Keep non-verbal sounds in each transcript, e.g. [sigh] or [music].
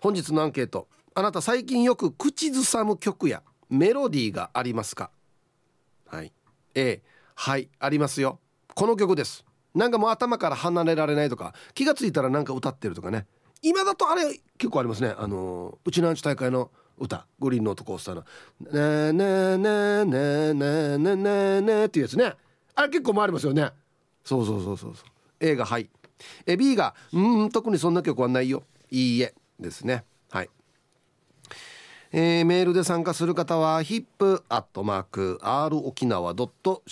本日のアンケート。あなた最近よく口ずさむ曲やメロディーがありますか？はい。A はいありますよ。この曲です。なんかもう頭から離れられないとか気が付いたらなんか歌ってるとかね。今だとあれ結構ありますね。あのうちのアンチ大会の歌。グリーンノートコースターの「ねねねねねねねね」っていうやつね。あれ結構回りますよね。そうそうそうそうそう。A が「はい」え B が「うん特にそんな曲はないよ。いいえ」ですね。はい。えー、メールで参加する方は hip.r 沖縄 .co.jp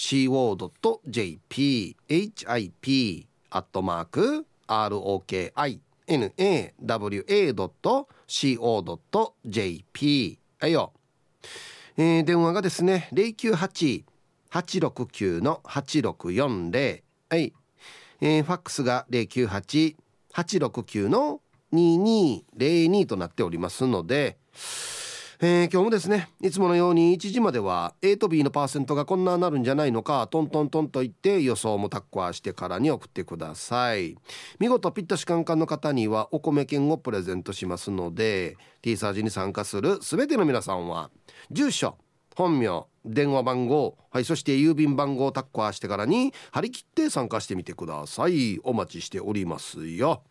hip アットマーク ROKINAWA.co.jp はいよ、えー、電話がですね098-869-8640はい、えー、ファックスが098-869の2202となっておりますのでえー、今日もですねいつものように1時までは A と B のパーセントがこんななるんじゃないのかトントントンと言って予想もタッコアしてからに送ってください。見事ピッタシカンカンの方にはお米券をプレゼントしますので T サージに参加する全ての皆さんは住所本名電話番号はいそして郵便番号をタッコアしてからに張り切って参加してみてください。お待ちしておりますよ。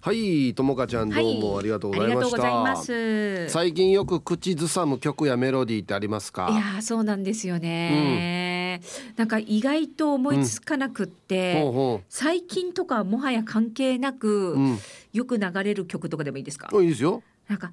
はいともかちゃんどうもありがとうございました、はい、最近よく口ずさむ曲やメロディーってありますか？いやそうなんですよね、うん、なんか意外と思いつかなくって、うん。ほうほう。最近とかもはや関係なく、うん、よく流れる曲とかでもいいですか？いいですよ。なんか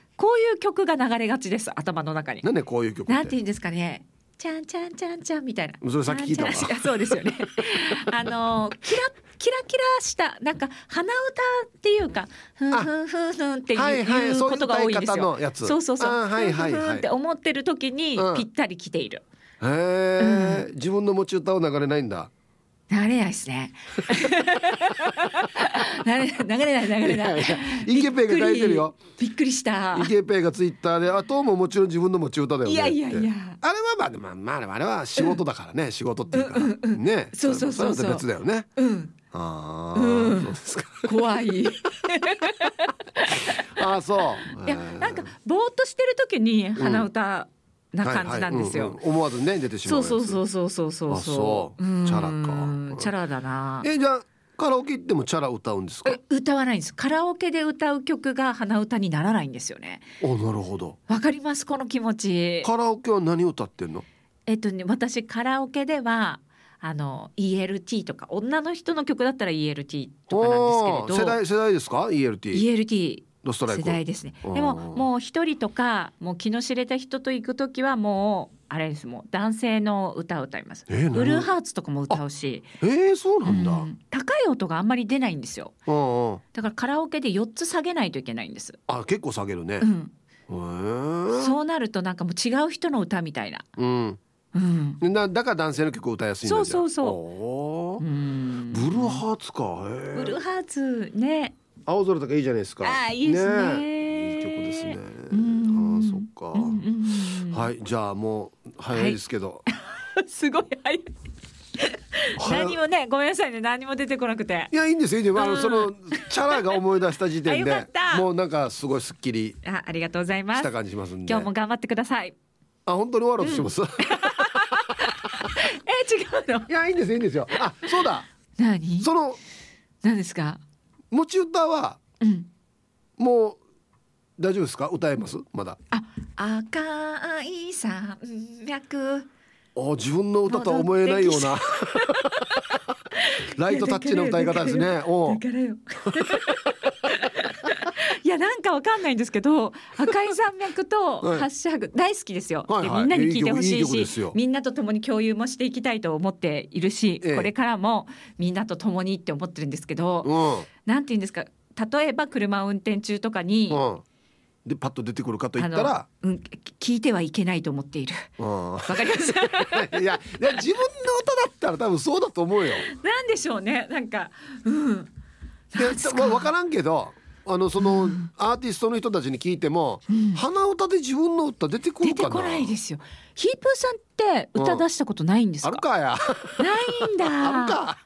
こういう曲が流れがちです頭の中に。なんでこういう曲なんて言うんですかね。ちゃんちゃんちゃんちゃんみたいな。それさっき聞いたわ。そうですよね。[laughs] あのキラキラキラしたなんか鼻歌っていうかふんふんふんふんっていうはいはい、い。うことが多いんですよそうそうそう。はいはいはい。って思ってる時にぴったり来ている、へえ、うん、自分の持ち歌を流れないんだ流れないですね。[laughs] 流れ流れない流れない。イケペイが書いてるよ。びっくりした。イケペイがツイッターで、あとももちろん自分の持ち歌だよね。いやいやいや。あれはまあまあまああれは仕事だからね、仕事っていうか、ね。そうそうそうそう。別だよね。うん。ああ。怖い。[laughs] ああ、そう。いや、なんかぼーっとしてる時に鼻歌。な感じなんですよ、はいはいうんうん、思わずね出てしまうそうそうそうそうそうそう。チャラか。チャラだな。えじゃあカラオケ行ってもチャラ歌うんですか？歌わないんです。カラオケで歌う曲が鼻歌にならないんですよね。おなるほど。わかります？この気持ち。カラオケは何歌ってんの？えっとね私カラオケではあの ELT とか女の人の曲だったら ELT とかなんですけれど。世代世代ですか？ELT ELT 世代ですね。でももう一人とかもう気の知れた人と行く時はもうあれですもう男性の歌を歌います。えー、ブルーハーツとかも歌うし。えー、そうなんだ、うん、高い音があんまり出ないんですよ。だからカラオケで4つ下げないといけないんです。あ結構下げるね。うん。そうなるとなんかもう違う人の歌みたいな。うん。うん、だだから男性の曲を歌いやすいんだそうそうそう。ブルーハーツか。ブルーハーツね。青空とかいいじゃないですか。あいいですね。いい曲ですね。あそっか、はいじゃあもう早いですけど。はい、すごい早い。何もねごめんなさいね。何も出てこなくて。いやいいんですよいいんです。よ、あのそのチャラが思い出した時点で [laughs] もうなんかすごいすっきりあありがとうございます。した感じしますんで。今日も頑張ってください。あ本当に終わろうとしてます、[laughs] うん、え違うの？いやいいんですいいんですよ。あそうだ。何？その何ですか？持ち歌は、うん、もう大丈夫ですか？歌えます？まだ。あ赤い山脈。あ自分の歌とは思えないような。ライトタッチの歌い方ですね。おだからよ。いやなんかわかんないんですけど [laughs] 赤い山脈とハッシュタグ大好きですよ、はいはい、みんなに聞いてほしいし、いいみんなと共に共有もしていきたいと思っているし、ええ、これからもみんなと共にって思ってるんですけど、うん、なんて言うんですか例えば車を運転中とかに、うん、でパッと出てくるかと言ったら、うん、聞いてはいけないと思っている。わかります？[laughs] いや自分の歌だったら多分そうだと思うよ。なんでしょうね。なんかうん。まあ、分からんけどあのその、アーティストの人たちに聞いても、うん、鼻歌で自分の歌出てくるかな？出てこないですよ。ヒープーさんって歌出したことないんですか、あるかや。ないんだ。[laughs] あるか。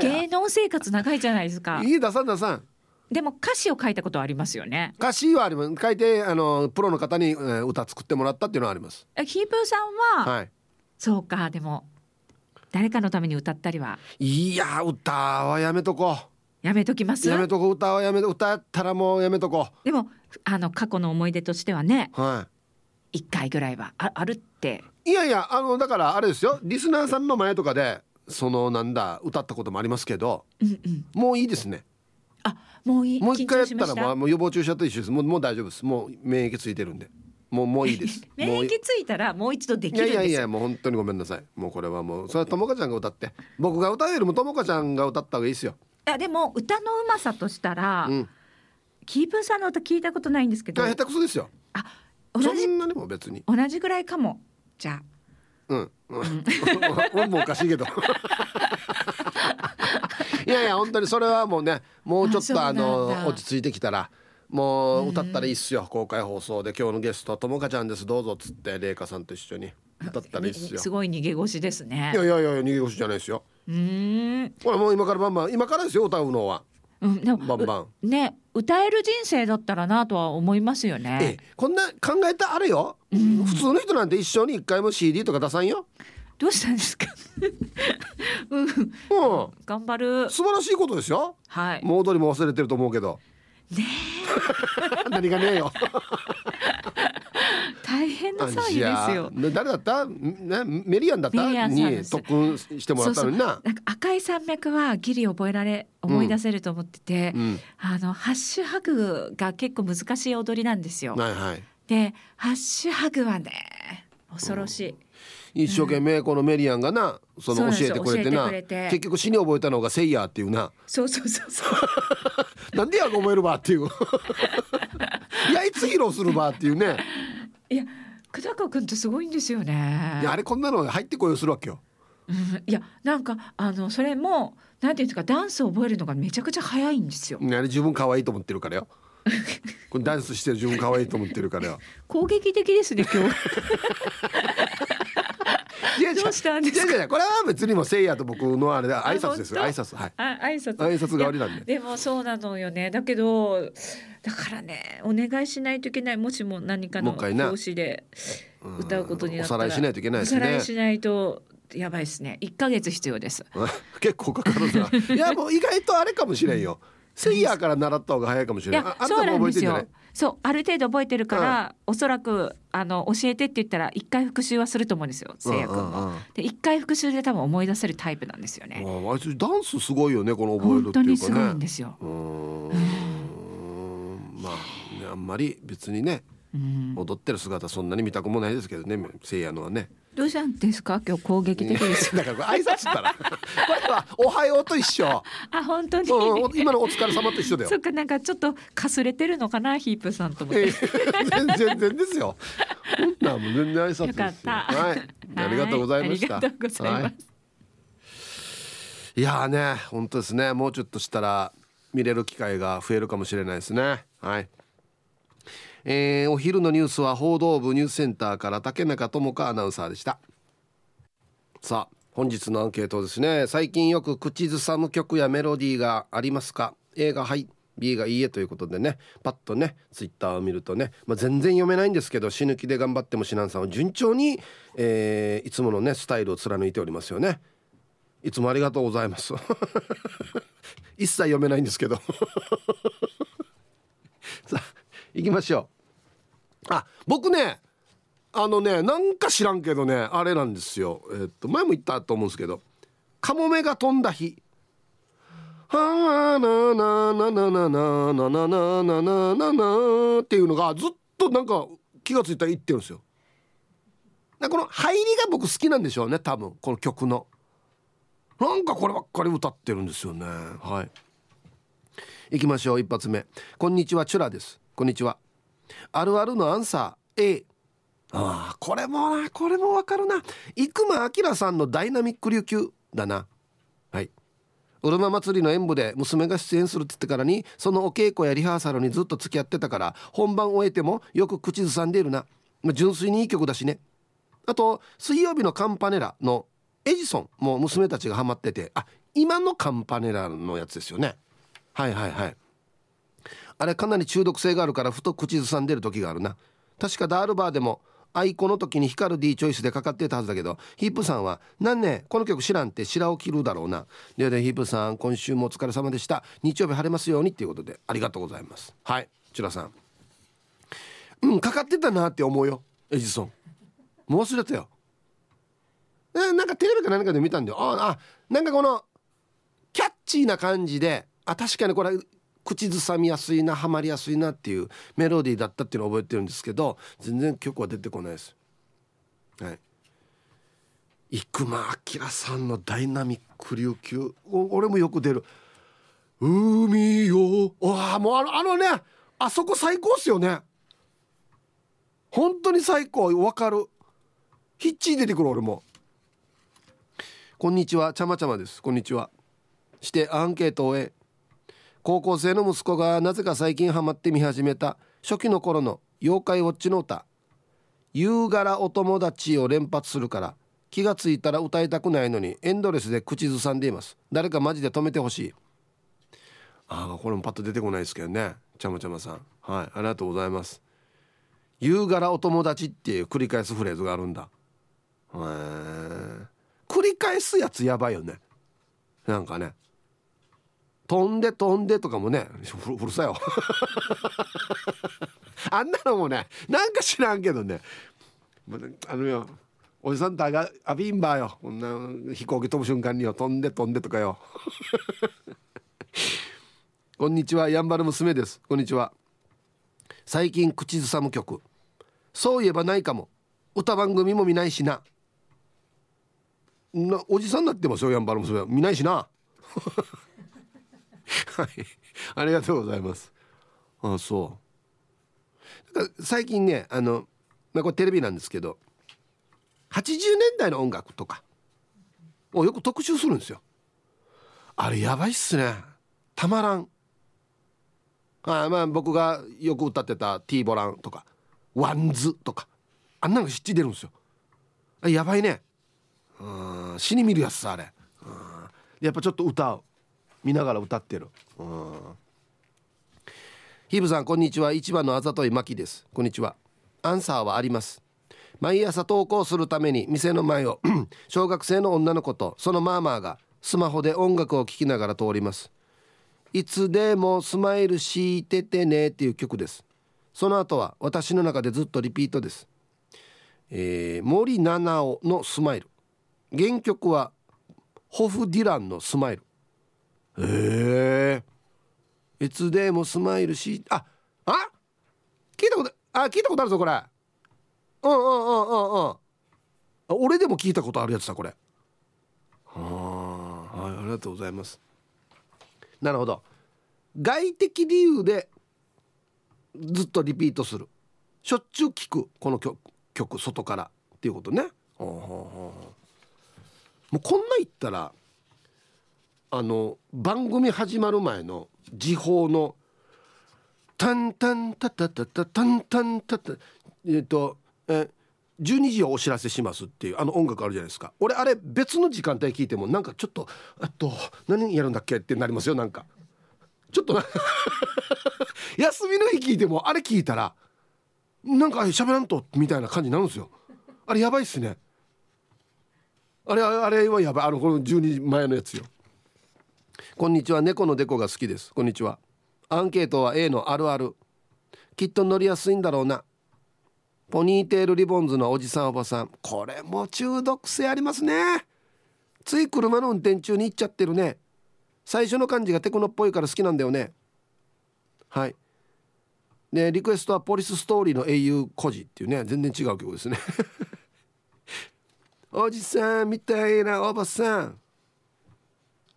芸能生活長いじゃないですか。いい出さん出さん。でも歌詞を書いたことはありますよね。歌詞はあります。書いてあのプロの方に、歌作ってもらったっていうのはあります。ヒープーさんは、はい、そうかでも誰かのために歌ったりは？いや歌はやめとこうやめときます？やめとこ歌はやめ歌ったらもうやめとこでもあの過去の思い出としてはねはい。一回ぐらいはああるって。いやいやあのだからあれですよ。リスナーさんの前とかでそのなんだ歌ったこともありますけど、うんうん、もういいですね。あもういい？もう一回やったらもう予防注射と一緒ですもうもう大丈夫です。もう免疫ついてるんで。もうもういいです。[laughs] 免疫ついたらもう一度できるいやいやいやもう本当にごめんなさい。もうこれはもう。それはともかちゃんが歌って。僕が歌うよりもともかちゃんが歌った方がいいですよいやでも歌のうまさとしたら、うん、キープさんの歌聞いたことないんですけど。下手くそですよ。あ同じ？そんなにも別に。同じぐらいかも。じゃあ。うん、うん、もおかしいけど。いやいや本当にそれはもうねもうちょっとあの落ち着いてきたらもう歌ったらいいっすよ、公開放送で今日のゲストともかちゃんです。どうぞっつって麗華さんと一緒に歌ったらいいっすよ。すごい逃げ腰ですね。いやいやいや逃げ腰じゃないですようんこれもう今からバンバン今からですよ歌うのは。うん、でもバンバンね歌える人生だったらなとは思いますよね。ええ、こんな考えたあれよ、うん、普通の人なんて一生に一回も CD とか出さんよ。どうしたんですか？[laughs] うん、うん、頑張る素晴らしいことですよ。はい。もう踊りも忘れてると思うけど。ね [laughs] 何がねえよ大変な騒ぎですよ。誰だった？ねメリアンだった？に特訓してもらったのにな。赤い山脈はギリ覚えられ思い出せると思ってて、うん、あのハッシュハグが結構難しい踊りなんですよ、はいはい、でハッシュハグはね恐ろしい、うん。一生懸命このメリアンがなその教えてくれてな結局死に覚えたのが「セイヤー」っていうな。そうそうそうそう。[laughs] なんでや覚えるばっていう。[laughs] [laughs] いやいつ披露するばっていうねいや久高君ってすごいんですよね。いやあれこんなの入ってこようするわけよ、うん、いやなんかあのそれもなんていうんですかダンスを覚えるのがめちゃくちゃ早いんですよ。あれ自分可愛いと思ってるからよ。これダンスしてる自分可愛いと思ってるからよ。[laughs] 攻撃的ですね今日どうしたんですか？これは別にもせいやと僕のあれだ挨拶です挨拶はい。あ挨拶。挨拶代わりなんで。でもそうなのよね。だけどだからねお願いしないといけない。もしも何かの講師で歌うことになったら。おさらいしないといけないですね。おさらいしないとやばいですね。一ヶ月必要です。[laughs] 結構かかるな。[laughs] いやもう意外とあれかもしれんよ。セイヤーから習った方が早いかもしれない。あそうなんですよ。そうある程度覚えてるから、うん、おそらくあの教えてって言ったら一回復習はすると思うんですよせいや君も。で一回復習で多分思い出せるタイプなんですよね。あいつダンスすごいよねこの覚えるっていうかね。本当にすごいんですよ。うんまあ、ね、あんまり別にね、踊ってる姿そんなに見たくもないですけどね。せいやのはね。どうしたんですか？今日攻撃的です。[laughs] だから挨拶ったら。[laughs] これはおはようと一緒。あ本当に、うん、今のお疲れ様と一緒だよ。そっかなんかちょっとかすれてるのかな？ヒープさんとも、えー、全然ですよ。なんも全然挨拶よ。かった。はい。ありがとうございました。ありがとうございます、はい、いやね本当ですね。もうちょっとしたら見れる機会が増えるかもしれないですね。はいえー、お昼のニュースは報道部ニュースセンターから竹中智香アナウンサーでした。さあ本日のアンケートですね。最近よく口ずさむ曲やメロディーがありますか？A がはい B がいいえということでね。パッとねツイッターを見るとね、まあ、全然読めないんですけど死ぬ気で頑張ってもシナンさんは順調に、えー、いつものねスタイルを貫いておりますよね。いつもありがとうございます。[laughs] 一切読めないんですけど。[laughs] さあ行きましょうあ僕ねあのねなんか知らんけどねあれなんですよえっと前も言ったと思うんですけどカモメが飛んだ日はあなななななななななななななっていうのがずっとなんか気が付いたら言ってるんですよ。この入りが僕好きなんでしょうね多分この曲の。なんかこればっかり歌ってるんですよね。はい。行きましょう一発目こんにちはチュラですこんにちは。あるあるのアンサー A ああこれもなこれもわかるな。生間明さんのダイナミック琉球だな。はい。うるま祭りの演舞で娘が出演するって言ってからにそのお稽古やリハーサルにずっと付き合ってたから本番終えてもよく口ずさんでいるな、まあ、純粋にいい曲だしね。あと水曜日のカンパネラのエジソンも娘たちがハマっててあ今のカンパネラのやつですよね。はいはいはい。あれかなり中毒性があるからふと口ずさんでる時があるな。確かダールバーでもアイコの時に光る D チョイスでかかってたはずだけどヒップさんは「なんねこの曲知らん」って白を切るだろうな。ででヒップさん今週もお疲れ様でした。日曜日晴れますようにっていうことでありがとうございます。はいチュラさん。うんかかってたなって思うよエジソン。もう忘れたよ。えなんかテレビか何かで見たんだよ。ああなんかこのキャッチーな感じであ確かにこれ口ずさみやすいなハマりやすいなっていうメロディーだったっていうのを覚えてるんですけど全然曲は出てこないです。はい。生間明さんのダイナミック琉球。俺もよく出る。海よわあもうあのあのねあそこ最高っすよね。本当に最高。わかる。ヒッチー出てくる俺も。こんにちは。ちゃまちゃまです。こんにちは。してアンケートを終え高校生の息子がなぜか最近ハマって見始めた初期の頃の妖怪ウォッチの歌「夕柄お友達」を連発するから気がついたら歌いたくないのにエンドレスで口ずさんでいます。誰かマジで止めてほしい。ああこれもパッと出てこないですけどね。ちゃまちゃまさん。はいありがとうございます。夕柄お友達っていう繰り返すフレーズがあるんだ。へえ繰り返すやつやばいよね。なんかね。飛んで飛んでとかもねうるさいよ。[laughs] あんなのもねなんか知らんけどね。あのよおじさんとあがアビンバーよ。こんな飛行機飛ぶ瞬間によ飛んで飛んでとかよ。[laughs] こんにちはやんばる娘です。こんにちは。最近口ずさむ曲。そういえばないかも。歌番組も見ないしな。なおじさんになってますよやんばる娘。見ないしな。[laughs] はい。ありがとうございます。ああそう。なんか最近ねあの、まあ、これテレビなんですけど80年代の音楽とかをよく特集するんですよ。あれやばいっすね。たまらん。あまあ僕がよく歌ってた T ボランとかワンズとかあんなの知って出るんですよ。あやばいね。うん死に見るやつさあれ。やっぱちょっと歌う。見ながら歌ってる。うん。ヒブさんこんにちは。一番のあざといまきです。こんにちは。アンサーはあります。毎朝登校するために店の前を [clears throat] 小学生の女の子とそのマーマーがスマホで音楽を聴きながら通ります。いつでもスマイルしててねっていう曲です。その後は私の中でずっとリピートです、えー、森七尾のスマイル。原曲はホフ・ディランのスマイル。へえいつでもスマイルしああ？聞いたことあ聞いたことあるぞこれ。うんうんうんうんうん。俺でも聞いたことあるやつだこれ。はあはいありがとうございます。なるほど。外的理由でずっとリピートする。しょっちゅう聞くこの曲曲外からっていうことね。もうこんな言ったらあの番組始まる前の時報の「タンタンタタタタタンタンタタ」えっとえ12時をお知らせしますっていうあの音楽あるじゃないですか。俺あれ別の時間帯聞いてもなんかちょっとあと何やるんだっけってなりますよなんか。ちょっとな [laughs] 休みの日聞いてもあれ聞いたらなんか喋らんとみたいな感じになるんですよ。あれやばいっすね。あれあれはやばい。あのこの12時前のやつよ。こんにちは。猫のデコが好きです。こんにちは。アンケートは A のあるある。きっと乗りやすいんだろうな。ポニーテールリボンズのおじさんおばさん。これも中毒性ありますね。つい車の運転中に行っちゃってるね。最初の感じがテクノっぽいから好きなんだよね。はい。でリクエストはポリスストーリーの英雄孤児っていうね。全然違う曲ですね。[laughs] おじさんみたいなおばさん。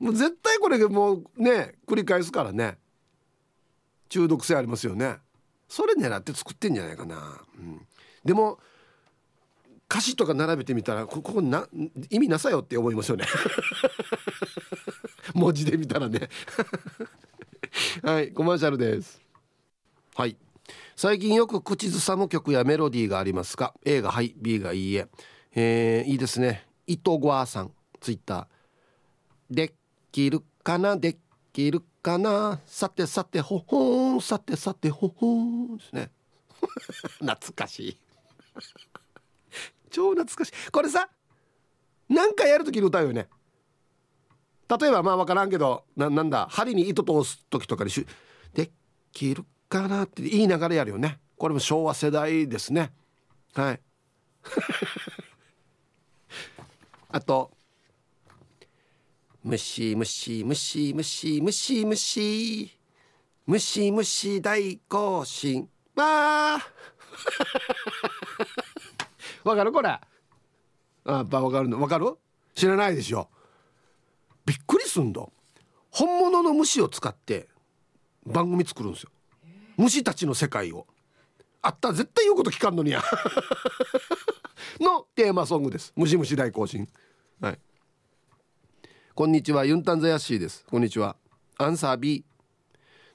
もう絶対これもうね繰り返すからね。中毒性ありますよね。それ狙って作ってんじゃないかな、うん、でも歌詞とか並べてみたらここな意味なさよって思いますよね。[laughs] 文字で見たらね。[laughs] はいコマーシャルです。はい。最近よく口ずさむ曲やメロディーがありますか A がはい B がいいえ。えー、いいですね。伊藤ゴアさんツイッター。できるかな？できるかな？さてさてほほん。さてさてほほん。ですね。[laughs] 懐かしい。[laughs] 超懐かしい。これさ何かやるときに歌うよね。例えばまあ分からんけどななんだ針に糸通す時とかにしできるかなって言いながらやるよね。これも昭和世代ですね。はい。[laughs] あとムシムシムシムシムシムシムシムシ大行進。わあ。[laughs] わかるこれ？あやっぱわかるの？わかる？知らないでしょ。びっくりすんだ本物の虫を使って番組作るんですよ。虫たちの世界を。あったら絶対言うこと聞かんのにや。[laughs] のテーマソングです。虫虫大行進。はいこんにちはユンタンザヤッシーです。こんにちは。アンサー B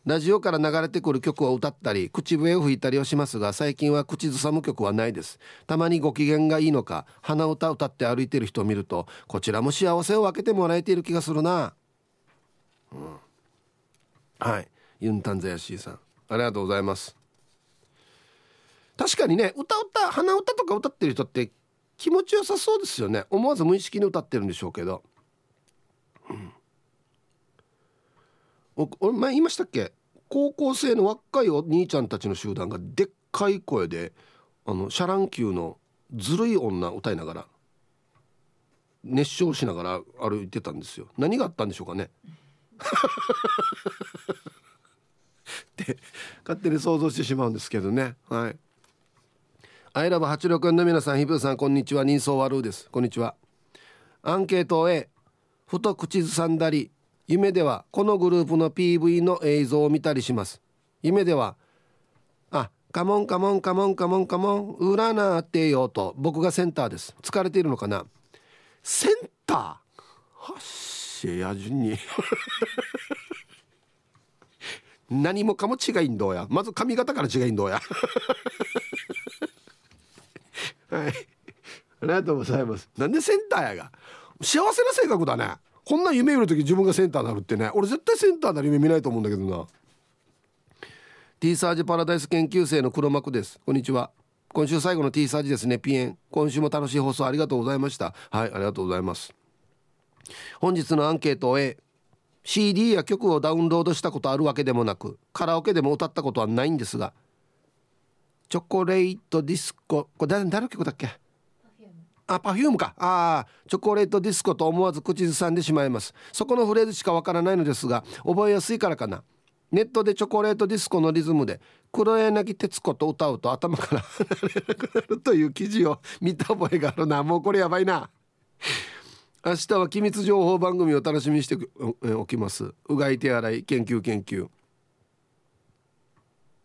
ラジオから流れてくる曲を歌ったり口笛を吹いたりをしますが最近は口ずさむ曲はないです。たまにご機嫌がいいのか鼻歌歌って歩いてる人を見るとこちらも幸せを分けてもらえている気がするな。うん。はい。ユンタンザヤッシーさん。ありがとうございます。確かにね歌歌鼻歌とか歌ってる人って気持ちよさそうですよね。思わず無意識に歌ってるんでしょうけど、うん、俺前言いましたっけ？高校生の若いお兄ちゃんたちの集団がでっかい声であのシャラン級のずるい女歌いながら熱唱しながら歩いてたんですよ。何があったんでしょうかね？[laughs] って勝手に想像してしまうんですけどね。はい。アイラブ864の皆さんひぶさんこんにちは。人相悪うです。こんにちは。アンケート A ふと口ずさんだり夢ではこのグループの PV の映像を見たりします。夢ではあカモンカモンカモンカモンカモン占ってよと僕がセンターです。疲れているのかな？センター？はっしやじに。[laughs] 何もかも違いんどうや。まず髪型から違いんどうや。[laughs] はい。ありがとうございます。なんでセンターやが？幸せな性格だね。こんな夢見る時自分がセンターになるってね俺絶対センターなる夢見ないと思うんだけどな。T サージパラダイス研究生の黒幕です。こんにちは。今週最後の T サージですね。ピエン。今週も楽しい放送ありがとうございました。はいありがとうございます。本日のアンケートを A CD や曲をダウンロードしたことあるわけでもなくカラオケでも歌ったことはないんですがチョコレートディスコ。これ誰の曲だっけ？あ Perfume か。ああチョコレートディスコと思わず口ずさんでしまいます。そこのフレーズしかわからないのですが覚えやすいからかな。ネットでチョコレートディスコのリズムで黒柳徹子と歌うと頭から [laughs] 離れなくなるという記事を見た覚えがあるな。もうこれやばいな。明日は機密情報番組を楽しみにしておきます。うがい手洗い研究研究。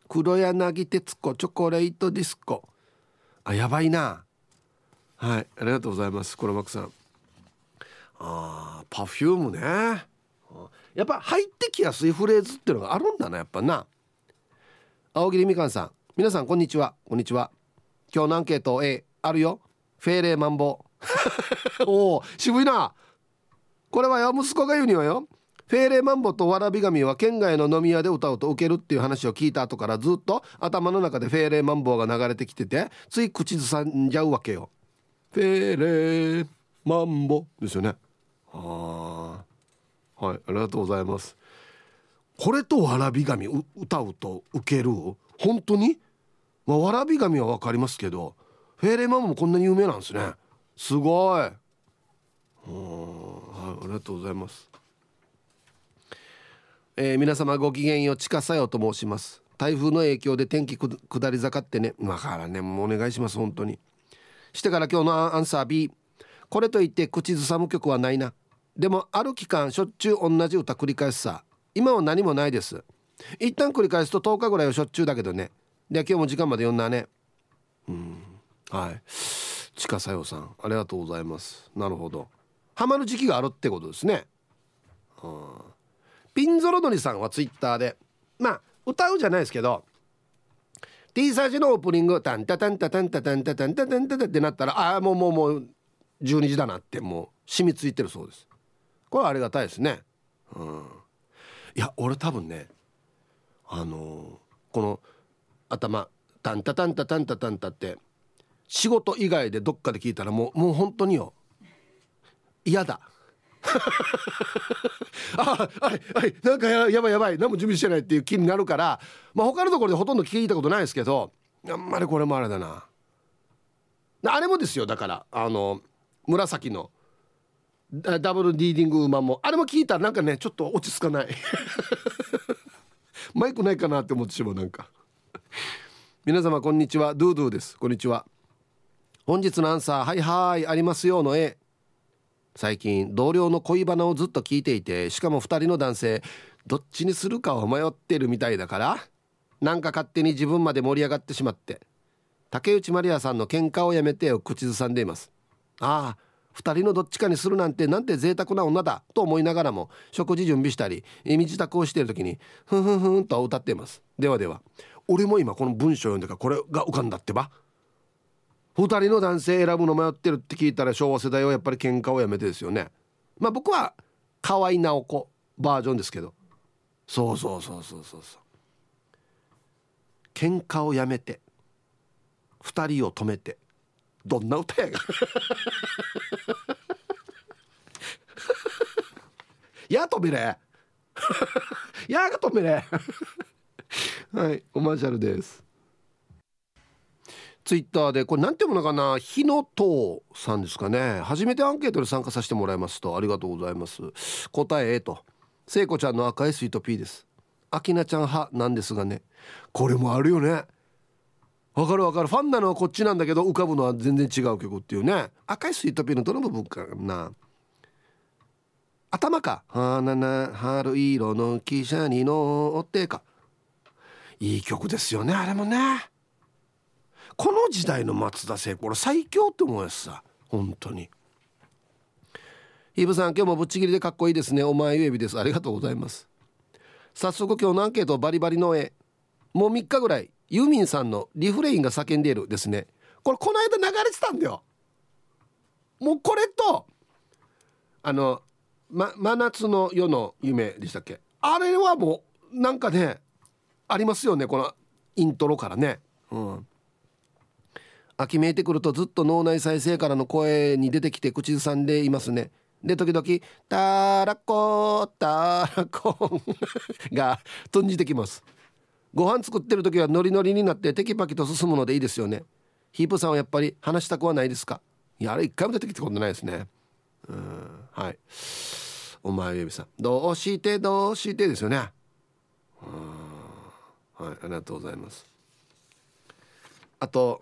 黒柳徹子チョコレートディスコ。あやばいな。はいありがとうございます黒幕さん。あパフュームね。やっぱ入ってきやすいフレーズっていうのがあるんだなやっぱな。青桐みかんさん。皆さんこんにちは。こんにちは。今日のアンケート A あるよ。フェーレーマンボ。[laughs] おお渋いな。これはよ息子が言うにはよ。フェーレーマンボとわらび神は県外の飲み屋で歌うと受けるっていう話を聞いた後からずっと頭の中でフェーレーマンボが流れてきててつい口ずさんじゃうわけよ。フェレマンボ。ですよね。はあはいありがとうございます。これとわらび神歌うと受ける？本当に？まあ、わらび神は分かりますけどフェーレマンボもこんなに有名なんですね。すごい。はいありがとうございます。えー、皆様ごきげんようちかさよと申します。台風の影響で天気下り坂ってね。だからねもうお願いします本当にしてから今日のアンサー B これといって口ずさむ曲はないな。でもある期間しょっちゅう同じ歌繰り返すさ。今は何もないです。一旦繰り返すと10日ぐらいはしょっちゅうだけどね。で今日も時間まで読んだね。うん。はい。ちかさよさんありがとうございます。なるほど。ハマる時期があるってことですね。うん。ピンゾロドリさんはツイッターで。まあ歌うじゃないですけど T サージのオープニングタンタタンタタンタタンタタンタタンタタってなったらああもうもうもう12時だなってもう染みついてるそうですこれはありがたいですねうんいや俺多分ねあのー、この頭タンタタンタタンタタンタって仕事以外でどっかで聞いたらもうもう本当によ嫌だ [laughs] あはいはい。なんかややばいやばい。何も準備してないっていう気になるから、まあ、他のところでほとんど聞いたことないですけどあんまりこれもあれだな。あれもですよ。だからあの紫のダブルリーディング馬も。あれも聞いたらなんかねちょっと落ち着かない。[laughs] マイクないかなって思ってしまうなんか。皆様こんにちは。ドゥドゥです。こんにちは。本日のアンサーはいはいありますよの絵最近同僚の恋バナをずっと聞いていてしかも2人の男性どっちにするかを迷ってるみたいだからなんか勝手に自分まで盛り上がってしまって竹内まりやさんの喧嘩をやめてを口ずさんでいます。ああ2人のどっちかにするなんてなんて贅沢な女だと思いながらも食事準備したり身支度をしている時にふんふんふんと歌っています。ではでは俺も今この文章を読んでからこれが浮かんだってば。2人の男性選ぶの迷ってるって聞いたら昭和世代はやっぱり喧嘩をやめてですよね。まあ僕は河合直子バージョンですけど。そうそうそうそうそうそう。喧嘩をやめて2人を止めてどんな歌やが。[laughs] や止めれ。[laughs] やが止めれ。はいコマーシャルです。ツイッターでこれ何て読むのかな？日野党さんですかね。初めてアンケートで参加させてもらいますと。ありがとうございます。答え A と。聖子ちゃんの赤いスイート P です。アキナちゃん派なんですがね。これもあるよね。わかるわかる。ファンなのはこっちなんだけど浮かぶのは全然違う曲っていうね。赤いスイートピーのどの部分かな？頭か「花な春色の汽車に乗って」か。いい曲ですよねあれもね。この時代の松田聖子俺最強って思うやつさ本当に。イブさん今日もぶっちぎりでかっこいいですね。お前指です。ありがとうございます。早速今日のアンケートバリバリの絵。もう3日ぐらい。ユーミンさんのリフレインが叫んでいるですね。これこの間流れてたんだよ。もうこれとあの、ま、真夏の夜の夢でしたっけ。あれはもうなんかねありますよね。このイントロからね。うん。秋めいてくるとずっと脳内再生からの声に出てきて口ずさんでいますね。で時々「たらこたらこ」が飛んじてきます。ご飯作ってる時はノリノリになってテキパキと進むのでいいですよね。ヒープさんはやっぱり話したくはないですか？いやあれ一回も出てきたことないですね。うんはい。お前ゆびさん。どうしてどうしてですよね。うんはいありがとうございます。あと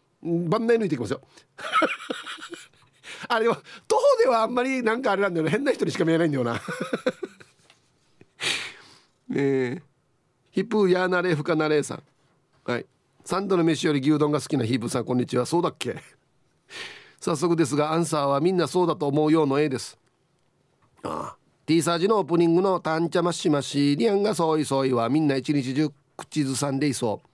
番内抜いていきますよ。[laughs] あれは徒歩ではあんまりなんかあれなんだよね変な人にしか見えないんだよな。[laughs] え。ーヒップヤーナレーフカナレーさん。はい。三度の飯より牛丼が好きなヒープさんこんにちは。そうだっけ？[laughs] 早速ですがアンサーはみんなそうだと思うようの A です。ああ。T サージのオープニングの「タンチャマシマシリアンがそういそうい」はみんな一日中口ずさんでいそう。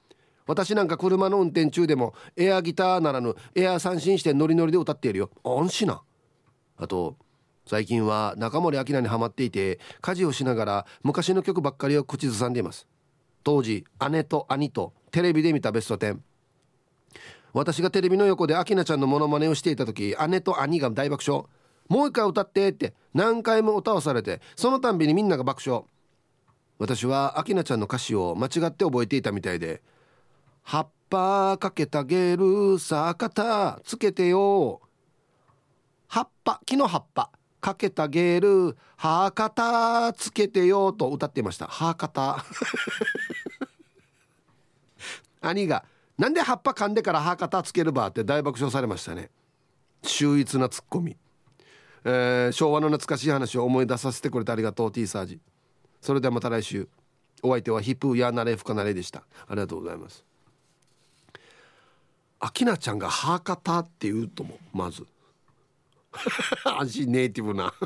私なんか車の運転中でもエアギターならぬエア三振してノリノリで歌っているよ。安心な。あと最近は中森明菜にハマっていて家事をしながら昔の曲ばっかりを口ずさんでいます。当時姉と兄とテレビで見たベスト10私がテレビの横でアキナちゃんのモノマネをしていた時姉と兄が大爆笑。もう一回歌ってって何回も歌わされてそのたんびにみんなが爆笑。私はアキナちゃんの歌詞を間違って覚えていたみたいで「葉っぱかけたげるさあ肩つけてよ」葉っぱ木の葉っぱ。かけたゲールはかたつけてよと歌っていました。はかた兄がなんで葉っぱ噛んでからはかたつけるばって大爆笑されましたね。秀逸なツッコミ、えー、昭和の懐かしい話を思い出させてくれてありがとう T サージ。それではまた来週。お相手はヒップやなれふかなれでした。ありがとうございます。あきなちゃんがはかたって言うともまず。[laughs] 安心ネイティブな。[laughs]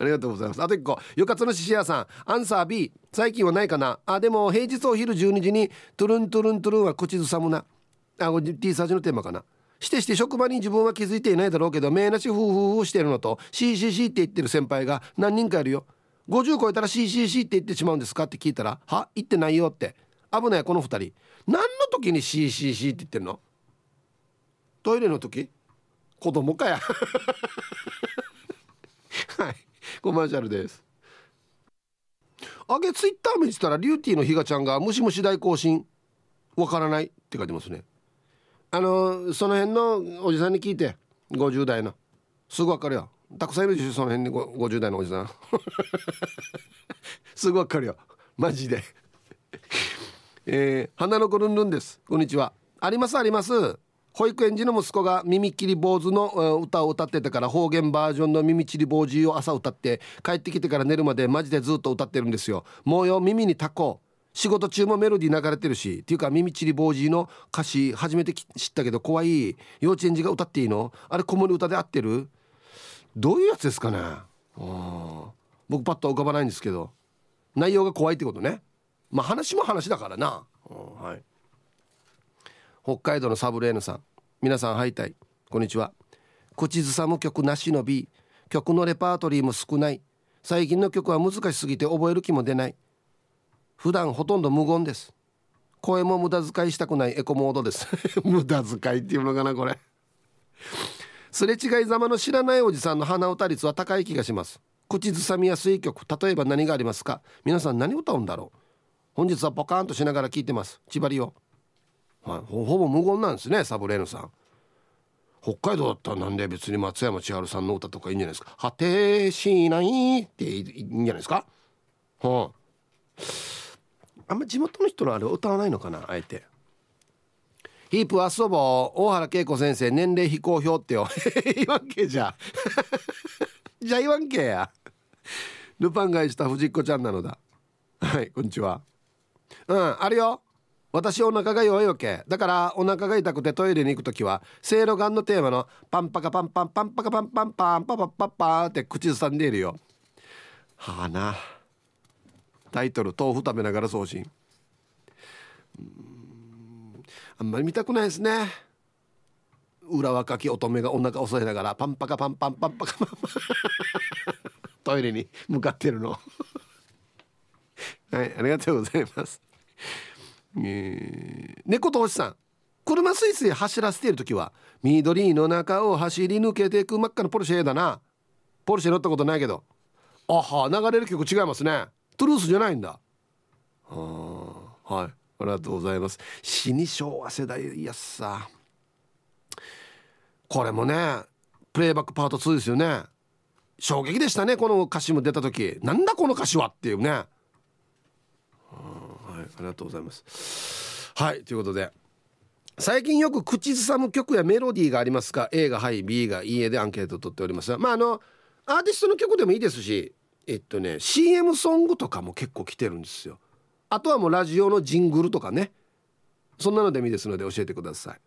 ありがとうございます。あと1個。よかつのしし屋さん。アンサー B 最近はないかな。あでも平日お昼12時にトゥルントゥルントゥルンは口ずさむな。あこれ T サージのテーマかな。してして職場に自分は気づいていないだろうけど目なしフーフーフーしてるのと CCC って言ってる先輩が何人かいるよ。50超えたら CCC って言ってしまうんですか？って聞いたらは？言ってないよって。危ないこの2人。何の時に CCC って言ってんの？トイレの時？子供かや。[laughs] はい。コマーシャルです。あげツイッター見てたらリューティーのひがちゃんがムシムシ大行進。わからない？って書いてますね。あのその辺のおじさんに聞いて。50代の。すぐわかるよ。たくさんいるでしょその辺に。50代のおじさん。[laughs] すぐわかるよ。マジで。えー、花の子ルンルンです。こんにちは。ありますあります。保育園児の息子が耳切り坊主の歌を歌ってたから方言バージョンの耳切り坊主を朝歌って帰ってきてから寝るまでマジでずっと歌ってるんですよ。もうよ耳にタコ。仕事中もメロディー流れてるしっていうか耳ちり坊主の歌詞初めて知ったけど怖い。幼稚園児が歌っていいの？あれ子守歌で合ってる？どういうやつですかね。僕パッと浮かばないんですけど。内容が怖いってことね。まあ話も話だからな。はい。北海道のサブレーヌさん。皆さんハイタイこんにちは。口ずさむ曲なしの B 曲のレパートリーも少ない。最近の曲は難しすぎて覚える気も出ない。普段ほとんど無言です。声も無駄遣いしたくない。エコモードです。[laughs] 無駄遣いっていうのかなこれ。すれ違いざまの知らないおじさんの鼻歌率は高い気がします。口ずさみやすい曲。例えば何がありますか？皆さん何歌うんだろう？本日はポカーンとしながら聞いてます。千葉りをはい、ほぼ無言なんですねサブレーヌさん。北海道だったらなんで別に松山千春さんの歌とかいいんじゃないですか「果てしない」っていいんじゃないですか？はああんま地元の人のあれ歌わないのかなあえて。ヒープ遊ぼう大原恵子先生年齢非公表ってよ。[laughs] 言わんけじゃ。[laughs] じゃあ言わんけや。ルパンがした藤子ちゃんなのだ。はいこんにちは。うんあるよ。私お腹が弱いわけ。だからお腹が痛くてトイレに行く時はせいろがんのテーマのパンパカパンパンパンパカパンパンパンパパパパって口ずさんでいるよはあなタイトル豆腐食べながら送信あんまり見たくないですね裏若き乙女がお腹押さえながらパンパカパンパンパンパカパンパントイレに向かってるのはいありがとうございます。[laughs] えー、猫と星さん。車スイスイ走らせている時は緑の中を走り抜けていく真っ赤なポルシェだな。ポルシェ乗ったことないけど。あは流れる曲違いますね。トゥルースじゃないんだ。はいありがとうございます。死に昭和世代やさ。これもねプレイバックパート2ですよね。衝撃でしたねこの歌詞も出た時。なんだこの歌詞はっていうね。はいありがとうございます。はいということで最近よく口ずさむ曲やメロディーがありますか A がはい B がいいえでアンケートを取っております。まああのアーティストの曲でもいいですしえっとね CM ソングとかも結構来てるんですよ。あとはもうラジオのジングルとかね。そんなのでもいいですので教えてください。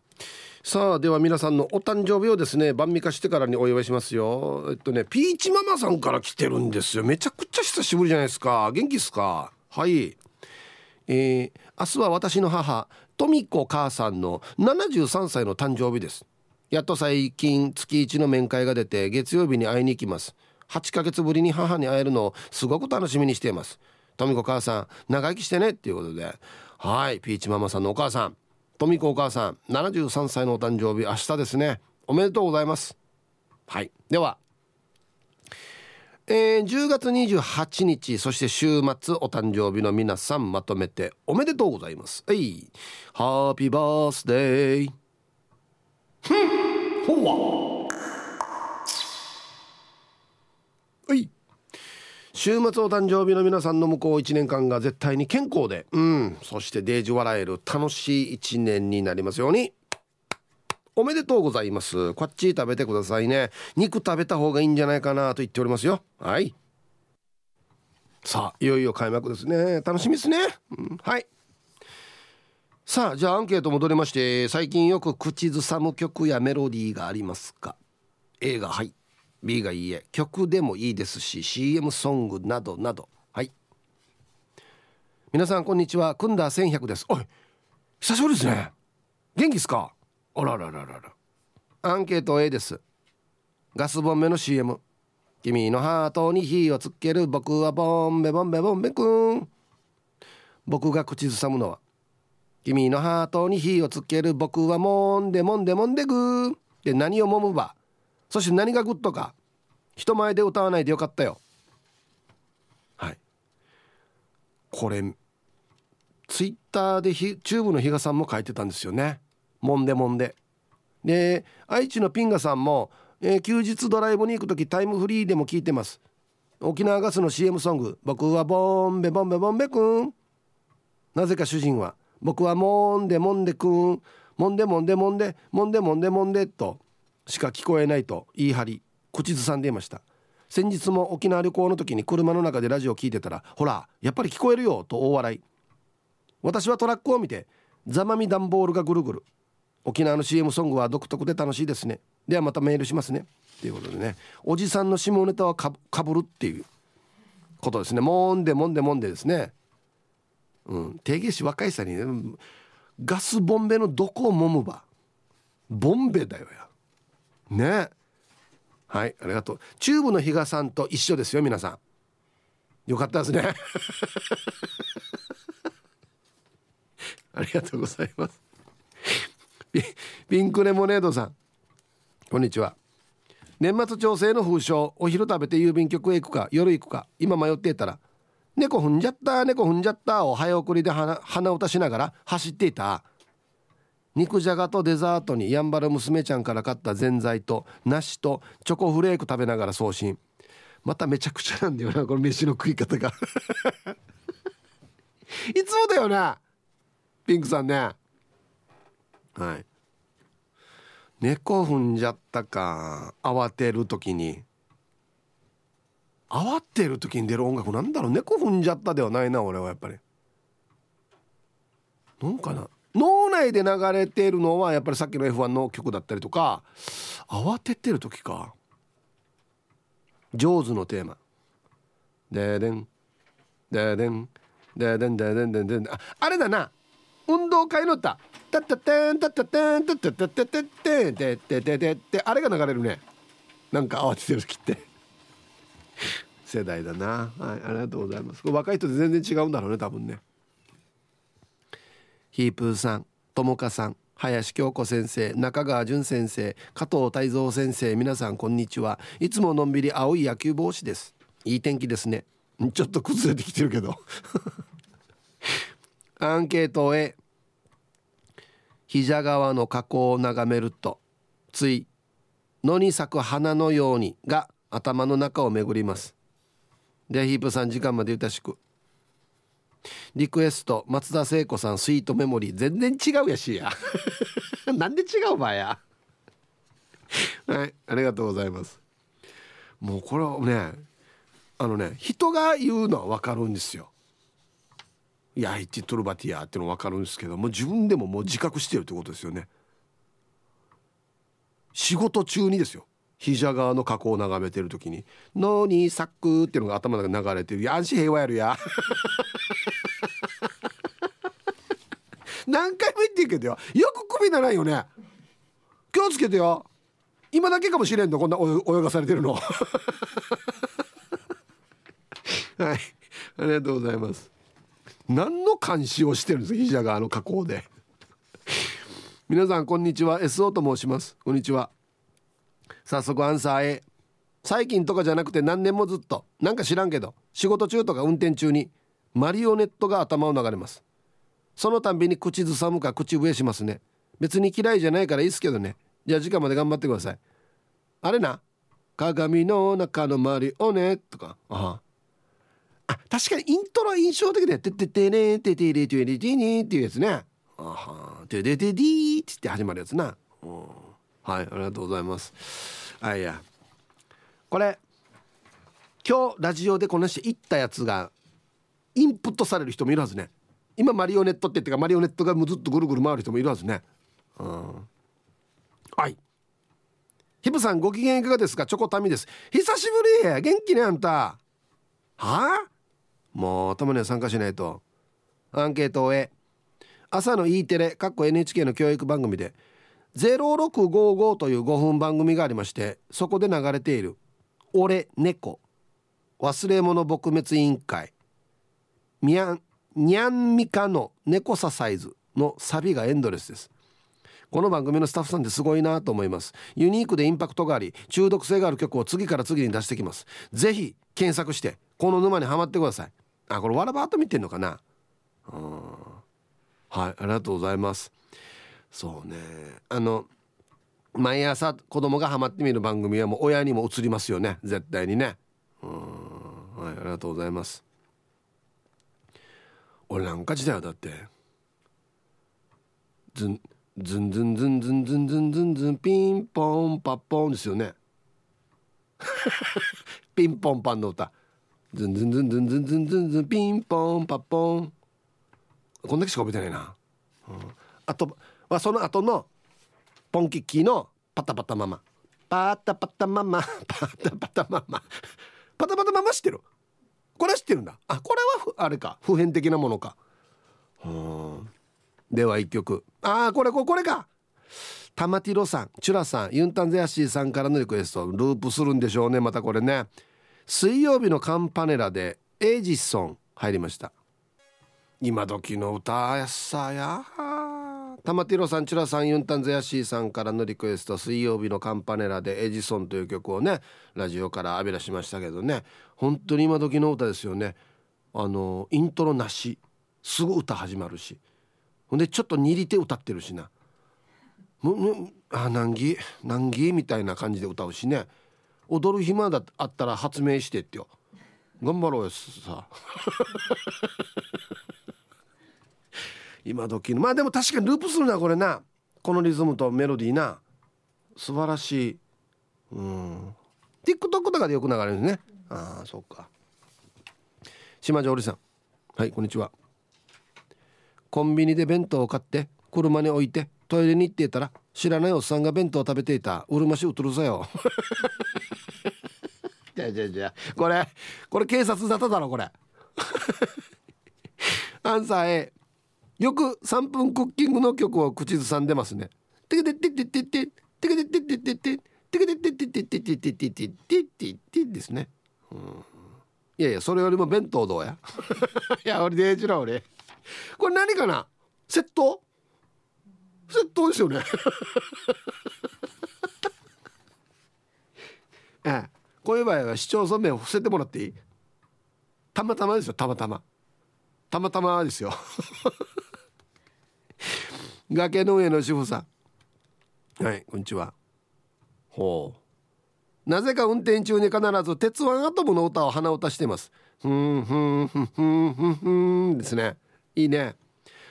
さあでは皆さんのお誕生日をですね晩味化してからにお祝いしますよ。えっとねピーチママさんから来てるんですよ。めちゃくちゃ久しぶりじゃないですか。元気っすか？はい。えー、明日は私の母富子母さんの73歳の誕生日です。やっと最近月1の面会が出て月曜日に会いに行きます。8ヶ月ぶりに母に会えるのをすごく楽しみにしています。富子母さん長生きしてねっていうことで。はいピーチママさんのお母さん。富子お母さん73歳のお誕生日明日ですね。おめでとうございます。はいではえー、10月28日そして週末お誕生日の皆さんまとめておめでとうございます。はい。ハッピーバースデーふん。ほわは。い。週末お誕生日の皆さんの向こう1年間が絶対に健康で。うん。そしてデージ笑える楽しい1年になりますように。おめでとうございます。こっち食べてくださいね。肉食べた方がいいんじゃないかなと言っておりますよ。はい。さあいよいよ開幕ですね。楽しみですね、うん、はい。さあじゃあアンケート戻りまして最近よく口ずさむ曲やメロディーがありますか？A がはい。B がいいえ。曲でもいいですし CM ソングなどなど。はい。皆さんこんにちは。くんだ1100です。おい久しぶりですね。元気ですか？あららららら。アンケート A です。ガスボンベの CM 君のハートに火をつける僕はボンベボンベボンベくん僕が口ずさむのは。君のハートに火をつける僕はもんでもんでもんでぐー。で何をもむば。そして何がグッドか。人前で歌わないでよかったよ。はい。これツイッターでチューブの比嘉さんも書いてたんですよね。もんでもんで。で愛知のピンガさんも、えー、休日ドライブに行く時タイムフリーでも聞いてます。沖縄ガスの CM ソング「僕はボンベボンベボンベくん」なぜか主人は「僕はもんでもんでくん」「もんでもんでもんでもんでもんでもんで」としか聞こえないと言い張り口ずさんでいました。先日も沖縄旅行の時に車の中でラジオ聞いてたら「ほらやっぱり聞こえるよ」と大笑い。私はトラックを見てザマミ段ボールがぐるぐる。沖縄の CM ソングは独特で楽しいですね。ではまたメールしますね。っていうことでね。おじさんの下ネタはかぶるっていうことですね。もんでもんでもんでですね。うん。定義し若いさにね。ガスボンベのどこを揉むば。ボンベだよや。ね。はい。ありがとう。チューブの比嘉さんと一緒ですよ皆さん。よかったですね。[laughs] ありがとうございます。ピンクレモネードさん。こんにちは。年末調整の風潮お昼食べて郵便局へ行くか夜行くか今迷っていたら「猫踏んじゃった猫踏んじゃった」を早送りで鼻歌しながら走っていた。肉じゃがとデザートにやんばる娘ちゃんから買ったぜんざいと梨とチョコフレーク食べながら送信。まためちゃくちゃなんだよなこの飯の食い方が。[laughs] いつもだよなピンクさんね。はい。猫踏んじゃったか慌てる時に。慌てる時に出る音楽なんだろう猫踏んじゃったではないな俺はやっぱり。なんかな。脳内で流れてるのはやっぱりさっきの F1 の曲だったりとか慌ててる時か「ジョーズ」のテーマ「ででん。ででん。ででん。ででん。ででん」ああれだな。運動会の歌「タッタテンタッタテンタッタタタタテンテテテテテ」あれが流れるねなんか慌ててる時って世代だなはいありがとうございます若い人で全然違うんだろうね多分ねヒープーさん友香さん林京子先生中川淳先生加藤泰造先生皆さんこんにちはいつものんびり青い野球帽子ですいい天気ですねちょっと崩れてきてるけどアンケートへ膝川の河口を眺めるとつい野に咲く花のようにが頭の中を巡ります。でヒープさん時間までゆたしく。リクエスト松田聖子さんスイートメモリー全然違うやしや。[laughs] なんで違うばや。はいありがとうございます。もうこれはねあのね人が言うのは分かるんですよ。いやイチトルバティアっての分かるんですけども自分でももう自覚してるってことですよね。仕事中にですよ。膝側の河口を眺めてる時に「のにサック」っていうのが頭の中に流れてる「やんし平和やるや」[laughs] 何回も言ってるけどよ。よく首ならんよね。気をつけてよ。今だけかもしれんのこんな泳がされてるの。[laughs] はい。ありがとうございます。何の監視をしてるんですか？膝側の河口で。皆さんこんにちは。SO と申します。こんにちは。早速アンサー A 最近とかじゃなくて何年もずっと。なんか知らんけど。仕事中とか運転中にマリオネットが頭を流れます。そのたんびに口ずさむか口笛しますね。別に嫌いじゃないからいいっすけどね。じゃあ時間まで頑張ってください。あれな？鏡の中のマリオネとか。ああ確かにイントロ印象的で「てててねててれてれてね」っていうやつね「あはてててでー」って始まるやつな、うん、はいありがとうございます。あいや。これ今日ラジオでこなして言ったやつがインプットされる人もいるはずね。今マリオネットって言ってかマリオネットがずっとぐるぐる回る人もいるはずね。うん。はい。ヒブさんご機嫌いかがですか？チョコタミです。久しぶり。元気ねあんた。はあ？もうたまには参加しないと。アンケートをえ朝の E テレかっこ NHK の教育番組で0655という5分番組がありましてそこで流れている「俺猫」「忘れ物撲滅委員会」「にゃんにゃんみかの猫さサイズ」のサビがエンドレスです。この番組のスタッフさんってすごいなと思います。ユニークでインパクトがあり中毒性がある曲を次から次に出してきます。ぜひ検索してこの沼にはまってください。あこれわらばーと見てんのかな？うんはいありがとうございます。そうね。あの毎朝子供がハマってみる番組はもう親にも映りますよね。絶対にね。うん。はいありがとうございます。俺なんか時代はだってずんズンズンズンズンズンズンズンズンピンポンパッポンですよね。[laughs] ピンポンパンの歌。ズンズンズンズンズンズンズンズンピンポンパッポンこんだけしか覚えてないな、うん、あとはその後のポンキッキーのパタパタママパタパタママパタパタママパタパタママ知ってるこれは知ってるんだあこれはあれか普遍的なものかうんでは一曲ああこれこれかタマティロさんチュラさんユンタンゼアシーさんからのリクエストループするんでしょうねまたこれね水曜日のカンパネラでエイジソン入りました。今時の歌やさや。タマティロさんチュラさんユンタンゼアシーさんからのリクエスト。水曜日のカンパネラでエジソンという曲をねラジオから浴び出しましたけどね。本当に今時の歌ですよね。あのイントロなし。すぐ歌始まるし。ほんでちょっと握り手歌ってるしな。むむあ難儀難儀みたいな感じで歌うしね。踊る暇だあったら発明してってよ。頑張ろうよさ。[laughs] 今時の。まあでも確かにループするなこれな。このリズムとメロディーな。素晴らしい。うん。TikTok とかでよく流れるね。ああそうか。島上織さん。はいこんにちは。コンビニで弁当を買って車に置いてトイレに行っていたら知らないおっさんが弁当を食べていた。うるましうとるさよ。[laughs] じゃじゃじゃこれこれ警察沙汰だろこれ。[laughs] アンサー A よく3分クッキングの曲を口ずさんでますね。テケテテテテテテケテテテテテテケテテテテテテテテテテテテですねいやいやそれよりも弁当どうやいや俺でーちら俺これ何かな窃盗窃盗ですよね。[laughs] ええ。こういう場合は市町村名を伏せてもらっていい？たまたまですよたまたま。たまたまですよ。[laughs] 崖の上の主婦さん。はいこんにちは。ほう。なぜか運転中に必ず鉄腕アトムの歌を鼻歌してます。ふんふんふんふんふんふんですね。いいね。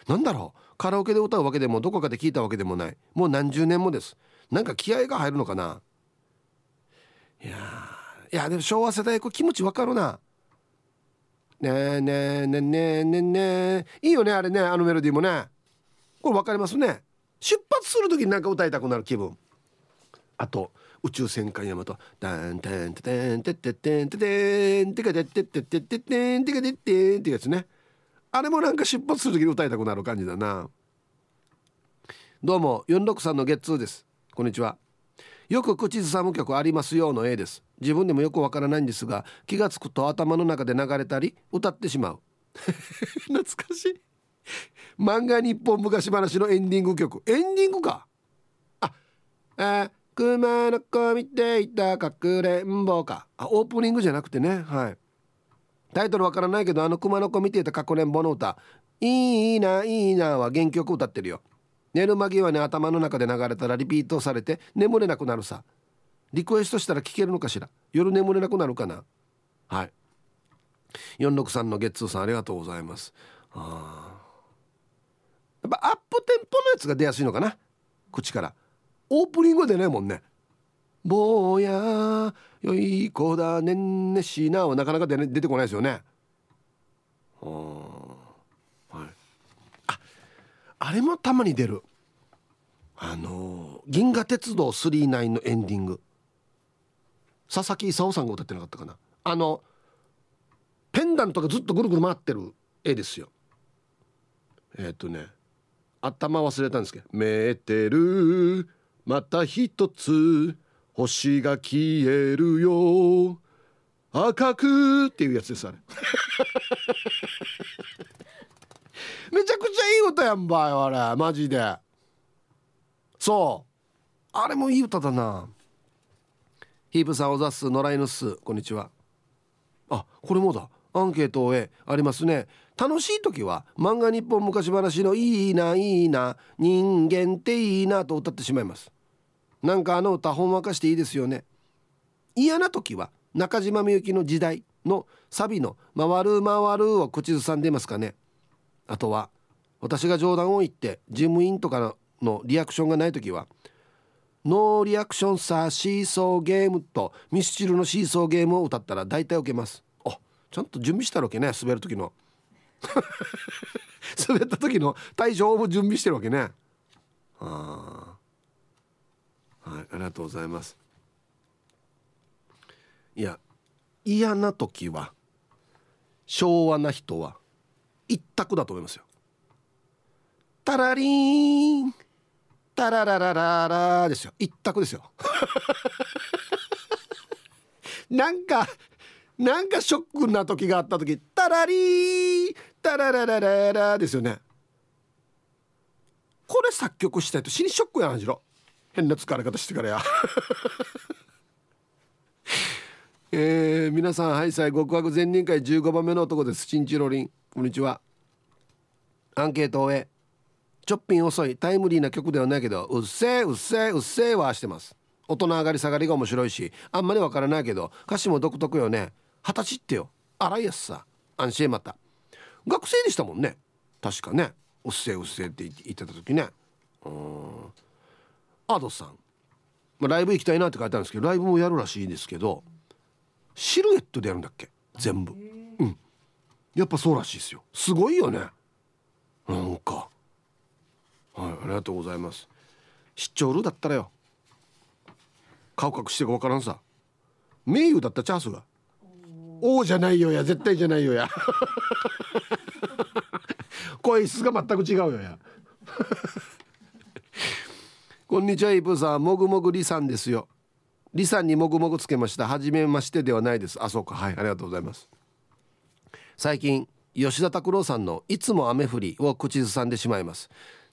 なんだろう？カラオケで歌うわけでもどこかで聞いたわけでもない。もう何十年もです。なんか気合が入るのかな。いやいやでも昭和世代これ気持ちわかるな。ねえねえねえねえねえねえいいよねあれねあのメロディーもね。これ分かりますね。出発する時になんか歌いたくなる気分。あと宇宙戦艦ヤマト。ダンタンタンタンタンタンタン。テカテテテテテテンテカテテンってやつねあれもなんか出発する時に歌いたくなる感じだな。どうも463のゲッツーです。こんにちは。よく口ずさむ曲ありますよの A です。自分でもよくわからないんですが気がつくと頭の中で流れたり歌ってしまう。[laughs] 懐かしい。漫画日本昔話のエンディング曲。エンディングか？あえー熊の子見ていたかくれんぼか。あオープニングじゃなくてね。はい。タイトルわからないけどあの熊の子見ていたかくれんぼの歌。いいないいなは原曲歌ってるよ。寝る間際に頭の中で流れたらリピートされて眠れなくなるさ。リクエストしたら聞けるのかしら。夜眠れなくなるかな。はい。463のゲッツーさんありがとうございます。あやっぱアップテンポのやつが出やすいのかな。口から。オープニングでねもんね「坊やよい子だねんねしな」はなかなか出,、ね、出てこないですよね。はい。ああれもたまに出る。あの「銀河鉄道999」のエンディング。佐々木功さんが歌ってなかったかな。あのペンダントがずっとぐるぐる回ってる絵ですよ。えっ、ー、とね頭忘れたんですけど「メーテルまた一つ星が消えるよ。赤く」っていうやつですあれ [laughs] めちゃくちゃいい歌やんばいあれ。マジで。そう。あれもいい歌だな。ヒープさんおざす野良犬っす。こんにちは。あこれもだ。アンケートをありますね。楽しい時は漫画日本昔話のいいないいな人間っていいなと歌ってしまいます。なんかあの歌ほんわかしていいですよね。嫌な時は中島みゆきの時代のサビの回る回るを口ずさんでますかね。あとは私が冗談を言って事務員とかのリアクションがない時はノーリアクションさシーソーゲームとミスチルのシーソーゲームを歌ったら大体受けます。あちゃんと準備したわけね滑る時の。[laughs] 滑った時の対処も準備してるわけね。あはいありがとうございます。いや嫌な時は昭和な人は一択だと思いますよ。タラリーンタラララララですよ。一択ですよ。[laughs] なんかなんかショックな時があった時タラリータラララララですよね。これ作曲したいと死にショックやなじろ変な疲れ方してからや。[laughs] えー、皆さんハイサイ極悪善人会15番目の男です。チンチロリンこんにちは。アンケートを終えちょっぴん遅いタイムリーな曲ではないけどうっせえうっせえうっせえはしてます。大人上がり下がりが面白いしあんまりわからないけど歌詞も独特よね。二十歳ってよ。洗いやすさ。安心また。学生でしたもんね。確かね。うっせえうっせえって言ってた時ね。うん。アドさん、まあ、ライブ行きたいなって書いてあるんですけどライブもやるらしいですけどシルエットでやるんだっけ？全部。うん。やっぱそうらしいですよ。すごいよね。なんか。はいありがとうございます。出張ルだったらよ。顔隠してか分からんさ。名誉だったチャンスが。王じゃないよや。絶対じゃないよや。[laughs] 声質が全く違うよやこんにちはイプさん。もぐもぐりさんですよ。りさんにもぐもぐつけました。初めましてではないです。あそうか。はいありがとうございます。最近吉田拓郎さんのいつも雨降りを口ずさんでしまいます。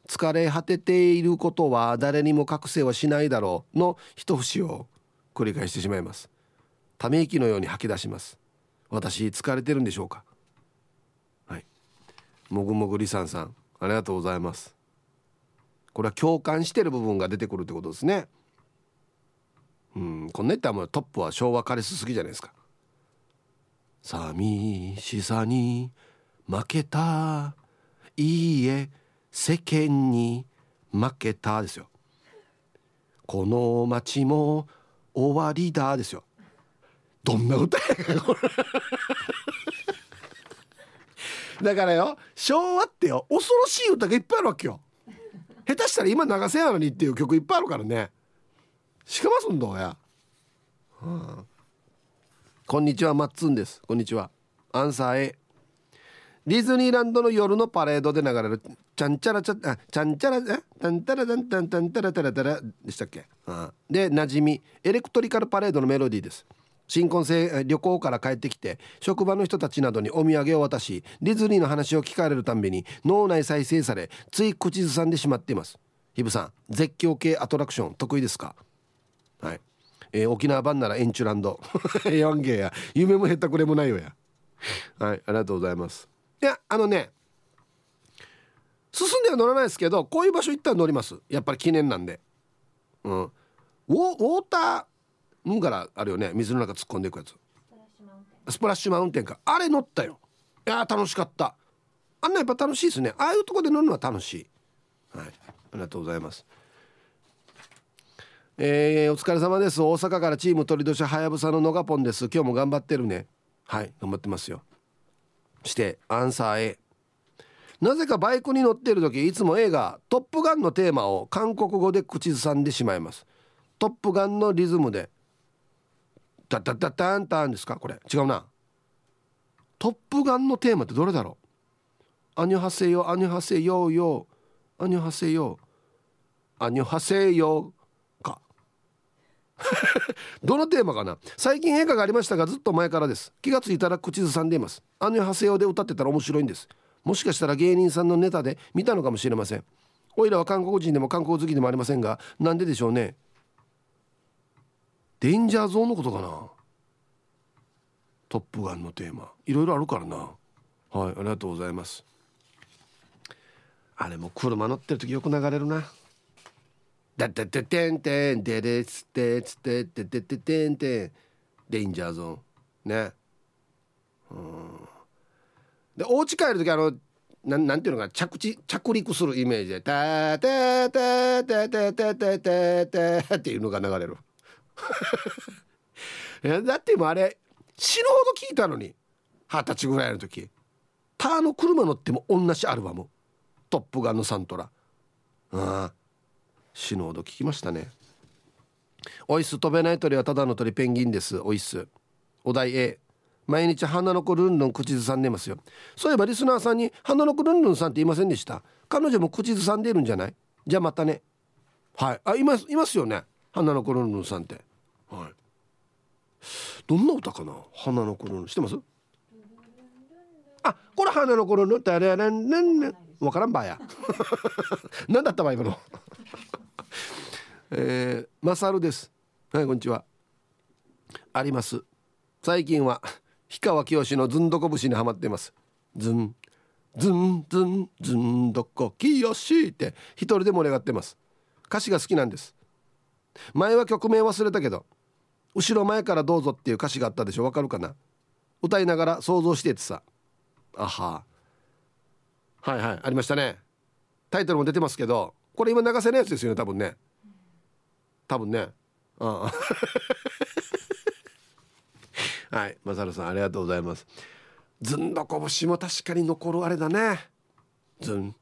疲れ果てていることは誰にも覚醒はしないだろう。の一節を繰り返してしまいます。ため息のように吐き出します。私疲れてるんでしょうか。はい。もぐもぐりさんさんありがとうございます。これは共感してる部分が出てくるってことですね。うんこんな言ったらもうトップは昭和カレス好きじゃないですか。寂しさに負けたいいえ世間に負けたですよ。この街も終わりだですよ。どんな歌やこれ。だからよ昭和ってよ恐ろしい歌がいっぱいあるわけよ。下手したら今流せやのにっていう曲いっぱいあるからね。しかますんどうや、はあ、こんにちはマッツンです。こんにちは。アンサー A ディズニーランドの夜のパレードで流れるちゃんちゃらちゃあちゃんちゃらえ？たんたらたんたんたんたらたらたらでしたっけ、はあ、で馴染みエレクトリカルパレードのメロディーです新婚生旅行から帰ってきて職場の人たちなどにお土産を渡しディズニーの話を聞かれるたんびに脳内再生されつい口ずさんでしまっています。ヒブさん絶叫系アトラクション得意ですか？はい。えー、沖縄版ならエンチュランド。[laughs] えワンゲーや。夢もへったくれもないよや。はいありがとうございます。いやあのね進んでは乗らないですけどこういう場所行ったら乗ります。やっぱり記念なんで。うん。ウォウォーターんからあるよね水の中突っ込んでいくやつスプラッシュマウンテンかあれ乗ったよいや楽しかったあんなやっぱ楽しいですねああいうとこで乗るのは楽しいはいありがとうございますえー、お疲れ様です大阪からチーム鳥年はやぶさののがぽんです今日も頑張ってるねはい頑張ってますよしてアンサー A なぜかバイクに乗っている時いつも映画「トップガン」のテーマを韓国語で口ずさんでしまいますトップガンのリズムで「タタタタンタン」ですか？これ。違うな。トップガンのテーマってどれだろう？アニョハセヨアニョハセヨヨアニョハセヨアニョハセヨか。[laughs] どのテーマかな？最近映画がありましたがずっと前からです。気がついたら口ずさんでいます。アニョハセヨで歌ってたら面白いんです。もしかしたら芸人さんのネタで見たのかもしれません。おいらは韓国人でも韓国好きでもありませんがなんででしょうね？デンジャーゾーンのことかな？トップガンのテーマ。いろいろあるからな。はいありがとうございます。あれも車乗ってる時よく流れるな。だってててんてんでれつてつてててててんてんデンジャーゾーン。ね。うん。でお家帰る時あのなんなんていうのか着地着陸するイメージで「タタタタタタタタタ」っていうのが流れる。だってもあれ死ぬほど聞いたのに。二十歳ぐらいの時。ターの車乗っても同じアルバム「トップガン」のサントラ。ああ死ぬほど聞きましたね。おいす飛べない鳥はただの鳥ペンギンです。おいす。お題 A 毎日花の子ルンルン口ずさんでますよ。そういえばリスナーさんに花の子ルンルンさんって言いませんでした。彼女も口ずさんでるんじゃない？じゃあまたね。はい。あいますいますよね。花の子ルンルンさんって。はい。どんな歌かな？花の子ルンルン知ってます？あこれ花の子ルンルンタレレンレンレン。わからんばや。[laughs] 何だったわ今の？[laughs] えー、マサルです。はいこんにちは。あります。最近は氷川きよしのずんどこ節にはまっています。ずんずんずんずんどこきよしって一人で盛り上がってます。歌詞が好きなんです。前は曲名忘れたけど後ろ前からどうぞっていう歌詞があったでしょ。わかるかな。歌いながら想像しててさ。あは。はいはい。ありましたね。タイトルも出てますけどこれ今流せないやつですよね多分ね。多分ね。ああ。[laughs] はい。マサルさんありがとうございます。ずんどこ節も確かに残るあれだね。ずん。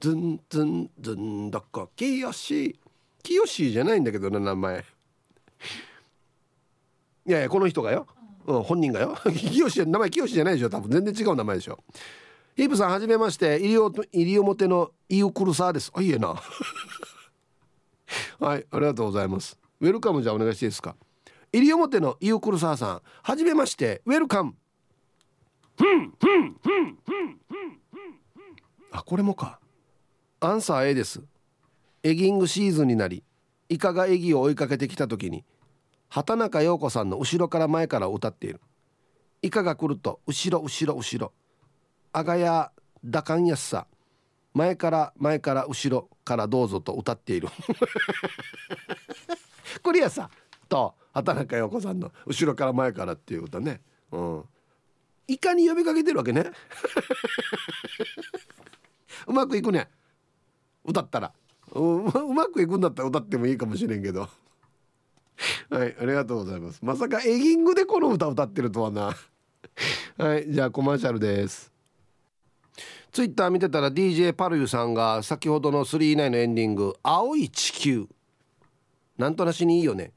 ずんずんずんどこ。きよしきよしじゃないんだけどな名前。いやいやこの人がよ、うん、本人がよ。きよし名前きよしじゃないでしょ。多分全然違う名前でしょ。ヒープさんはじめまして。西表のイウクルサーです。あいいえな。[laughs] はいありがとうございます。ウェルカムじゃお願いしていいですか。西表のイオクルサーさん。はじめまして。ウェルカム。あこれもか。アンサー A です。エギングシーズンになりイカがエギを追いかけてきた時に畑中陽子さんの後ろから前から歌っている。イカが来ると後ろ後ろ後ろ。あがやだかんやすさ。前から前から後ろからどうぞと歌っている。[laughs] クリアさ。と畑中陽子さんの後ろから前からっていうことね。うん。いかに呼びかけてるわけね。[laughs] うまくいくね。歌ったら。ううまくいくんだったら歌ってもいいかもしれんけど。[laughs] はいありがとうございます。まさかエギングでこの歌歌ってるとはな。[laughs] はいじゃあコマーシャルです。ツイッター見てたら DJ パルユさんが先ほどの39のエンディング「青い地球」なんとなしにいいよね。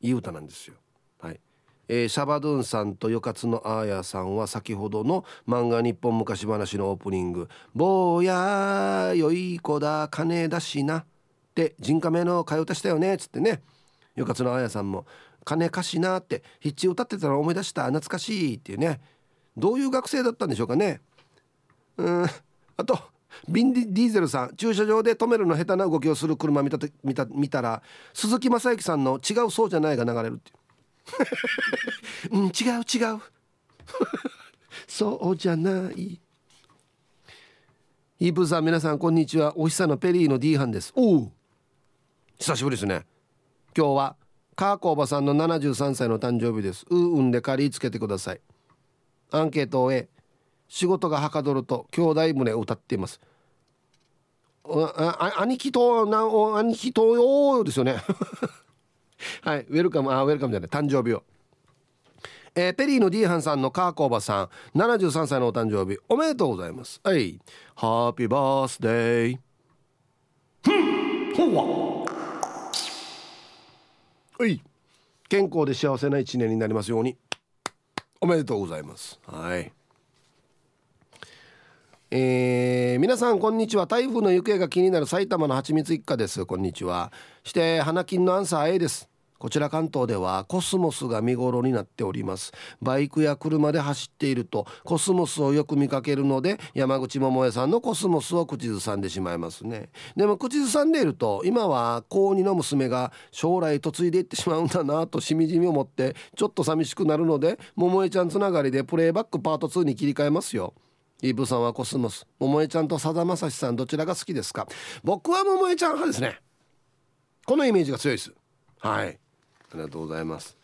いい歌なんですよ。はい。えー、シャバドゥンさんとよかつのあーやさんは先ほどの漫画日本昔話のオープニング「坊やよい子だ金だしな」って人家名の替え歌したよね。っつってね。よかつのあやさんも「金貸しな」って筆致歌ってたら思い出した懐かしいっていうね。どういう学生だったんでしょうかね。うんあとビンディーゼルさん駐車場で止めるの下手な動きをする車見た見た見たら鈴木雅之さんの「違うそうじゃない」が流れるっていう。[laughs] うん違う違う。[laughs] そうじゃない。イープさん皆さんこんにちは。お日さのペリーの D 班です。おお久しぶりですね。今日はカーコおばさんの73歳の誕生日です。ううんで借りつけてください。アンケートを終え仕事がはかどると兄弟胸を歌っています。あ兄貴とな兄貴とよですよね。[laughs] はいウェルカムあウェルカムじゃない誕生日を。えー、ペリーの D ハンさんのカーコーバさん73歳のお誕生日おめでとうございます。はい。ハッピーバースデー。ほんわはい。健康で幸せな一年になりますように。おめでとうございます。はい。えー、皆さんこんにちは。台風の行方が気になる埼玉のはちみつ一家です。こんにちは。して花金のアンサー A です。こちら関東ではコスモスが見頃になっております。バイクや車で走っているとコスモスをよく見かけるので山口百恵さんのコスモスを口ずさんでしまいますね。でも口ずさんでいると今は高2の娘が将来嫁いでいってしまうんだなとしみじみ思ってちょっと寂しくなるので百恵ちゃんつながりでプレイバックパート2に切り替えますよ。イブさんはコスモス。百恵ちゃんとさだまさしさんどちらが好きですか？僕は百恵ちゃん派ですね。このイメージが強いです。はい。ありがとうございます。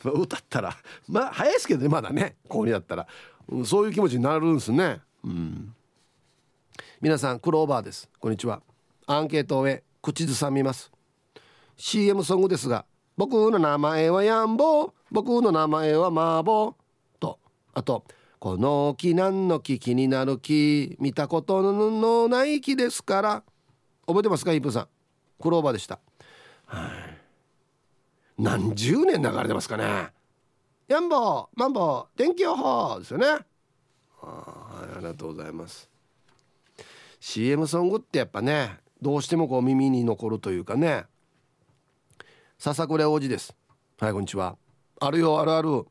[laughs] 歌ったらまあ早いですけどねまだねこうになったら、うん、そういう気持ちになるんですね。うん。皆さんクローバーです。こんにちは。アンケートを終え口ずさみます。CM ソングですが僕の名前はヤンボ僕の名前はマーボー。と。あと「この木何の木気になる木。見たことのない木ですから。覚えてますかイープさん。クローバーでした、はい、何十年流れてますかね。ヤンボーマンボー天気予報ですよね。はいありがとうございます。CM ソングってやっぱねどうしてもこう耳に残るというかね。笹倉王子です。はいこんにちは。あるよあるある。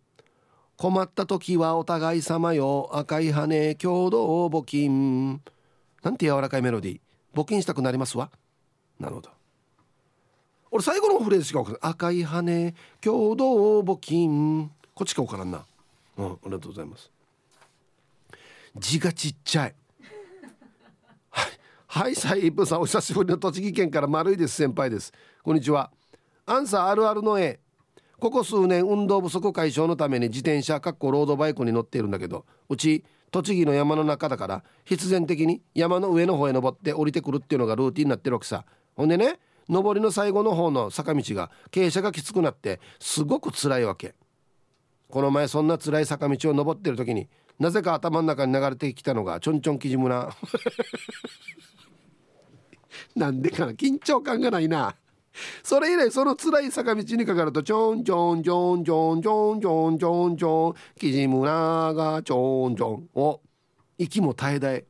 困った時はお互い様よ。赤い羽共同募金。なんて柔らかいメロディー。募金したくなりますわ。なるほど。俺最後のフレーズしか分からない。赤い羽共同募金。こっちか分からんな。うんありがとうございます。字がちっちゃい。はい。はいサイプさんお久しぶりの栃木県から丸いです。先輩です。こんにちは。アンサーあるあるの A ここ数年運動不足解消のために自転車かっこロードバイクに乗っているんだけどうち栃木の山の中だから必然的に山の上の方へ登って降りてくるっていうのがルーティンになってるわけさ。ほんでね上りの最後の方の坂道が傾斜がきつくなってすごく辛いわけ。この前そんな辛い坂道を登ってる時になぜか頭の中に流れてきたのがちょんちょんきじむな。[laughs] なんでかな緊張感がないな。それ以来その辛い坂道にかかるとちょんちょんちょんちょんちょんちょんちょんちょんキジムナがちょんちょん。を息も絶え絶え。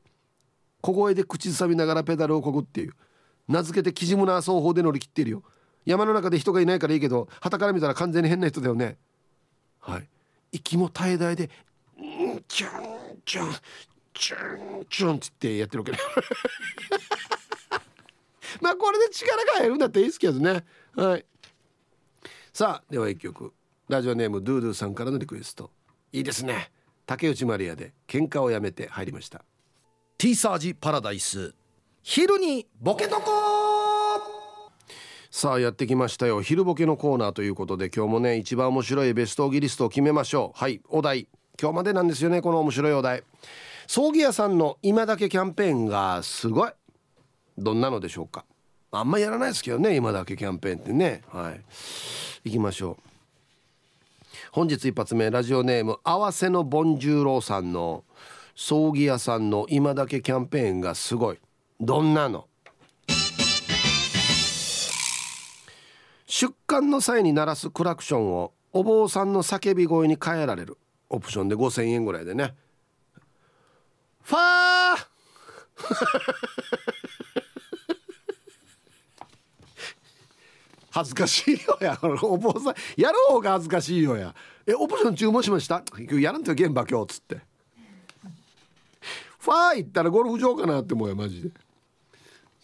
小声で口ずさみながらペダルをこぐっていう。名付けてキジムナ奏法で乗り切っているよ山の中で人がいないからいいけど旗から見たら完全に変な人だよね。はい。息も絶え絶えで「んちゅんちゅんちゅんちゅん」ってやってるわけ [laughs] まあこれで力が入るんだったらいいですけどね。はい。さあでは一曲。ラジオネームドゥドゥさんからのリクエスト。いいですね。竹内まりやで喧嘩をやめて入りました。ティーサージパラダイス。昼にボケとこさあやってきましたよ。昼ボケのコーナーということで今日もね一番面白いベストギリストを決めましょう。はいお題。今日までなんですよねこの面白いお題。葬儀屋さんの今だけキャンペーンがすごい。どんなのでしょうか。あんまやらないですけどね今だけキャンペーンってね。はい。行きましょう。本日一発目ラジオネーム合わせのボンジューローさんの葬儀屋さんの今だけキャンペーンがすごい。どんなの？出棺の際に鳴らすクラクションをお坊さんの叫び声に変えられる。オプションで5,000円ぐらいでね。ファー！[laughs] 恥ずかしいよや。お坊さんやる方が恥ずかしいよや。えオプション注文しました？今日やらんと現場今日っつって。フファー行ったらゴルフ場かなって思うよマジで。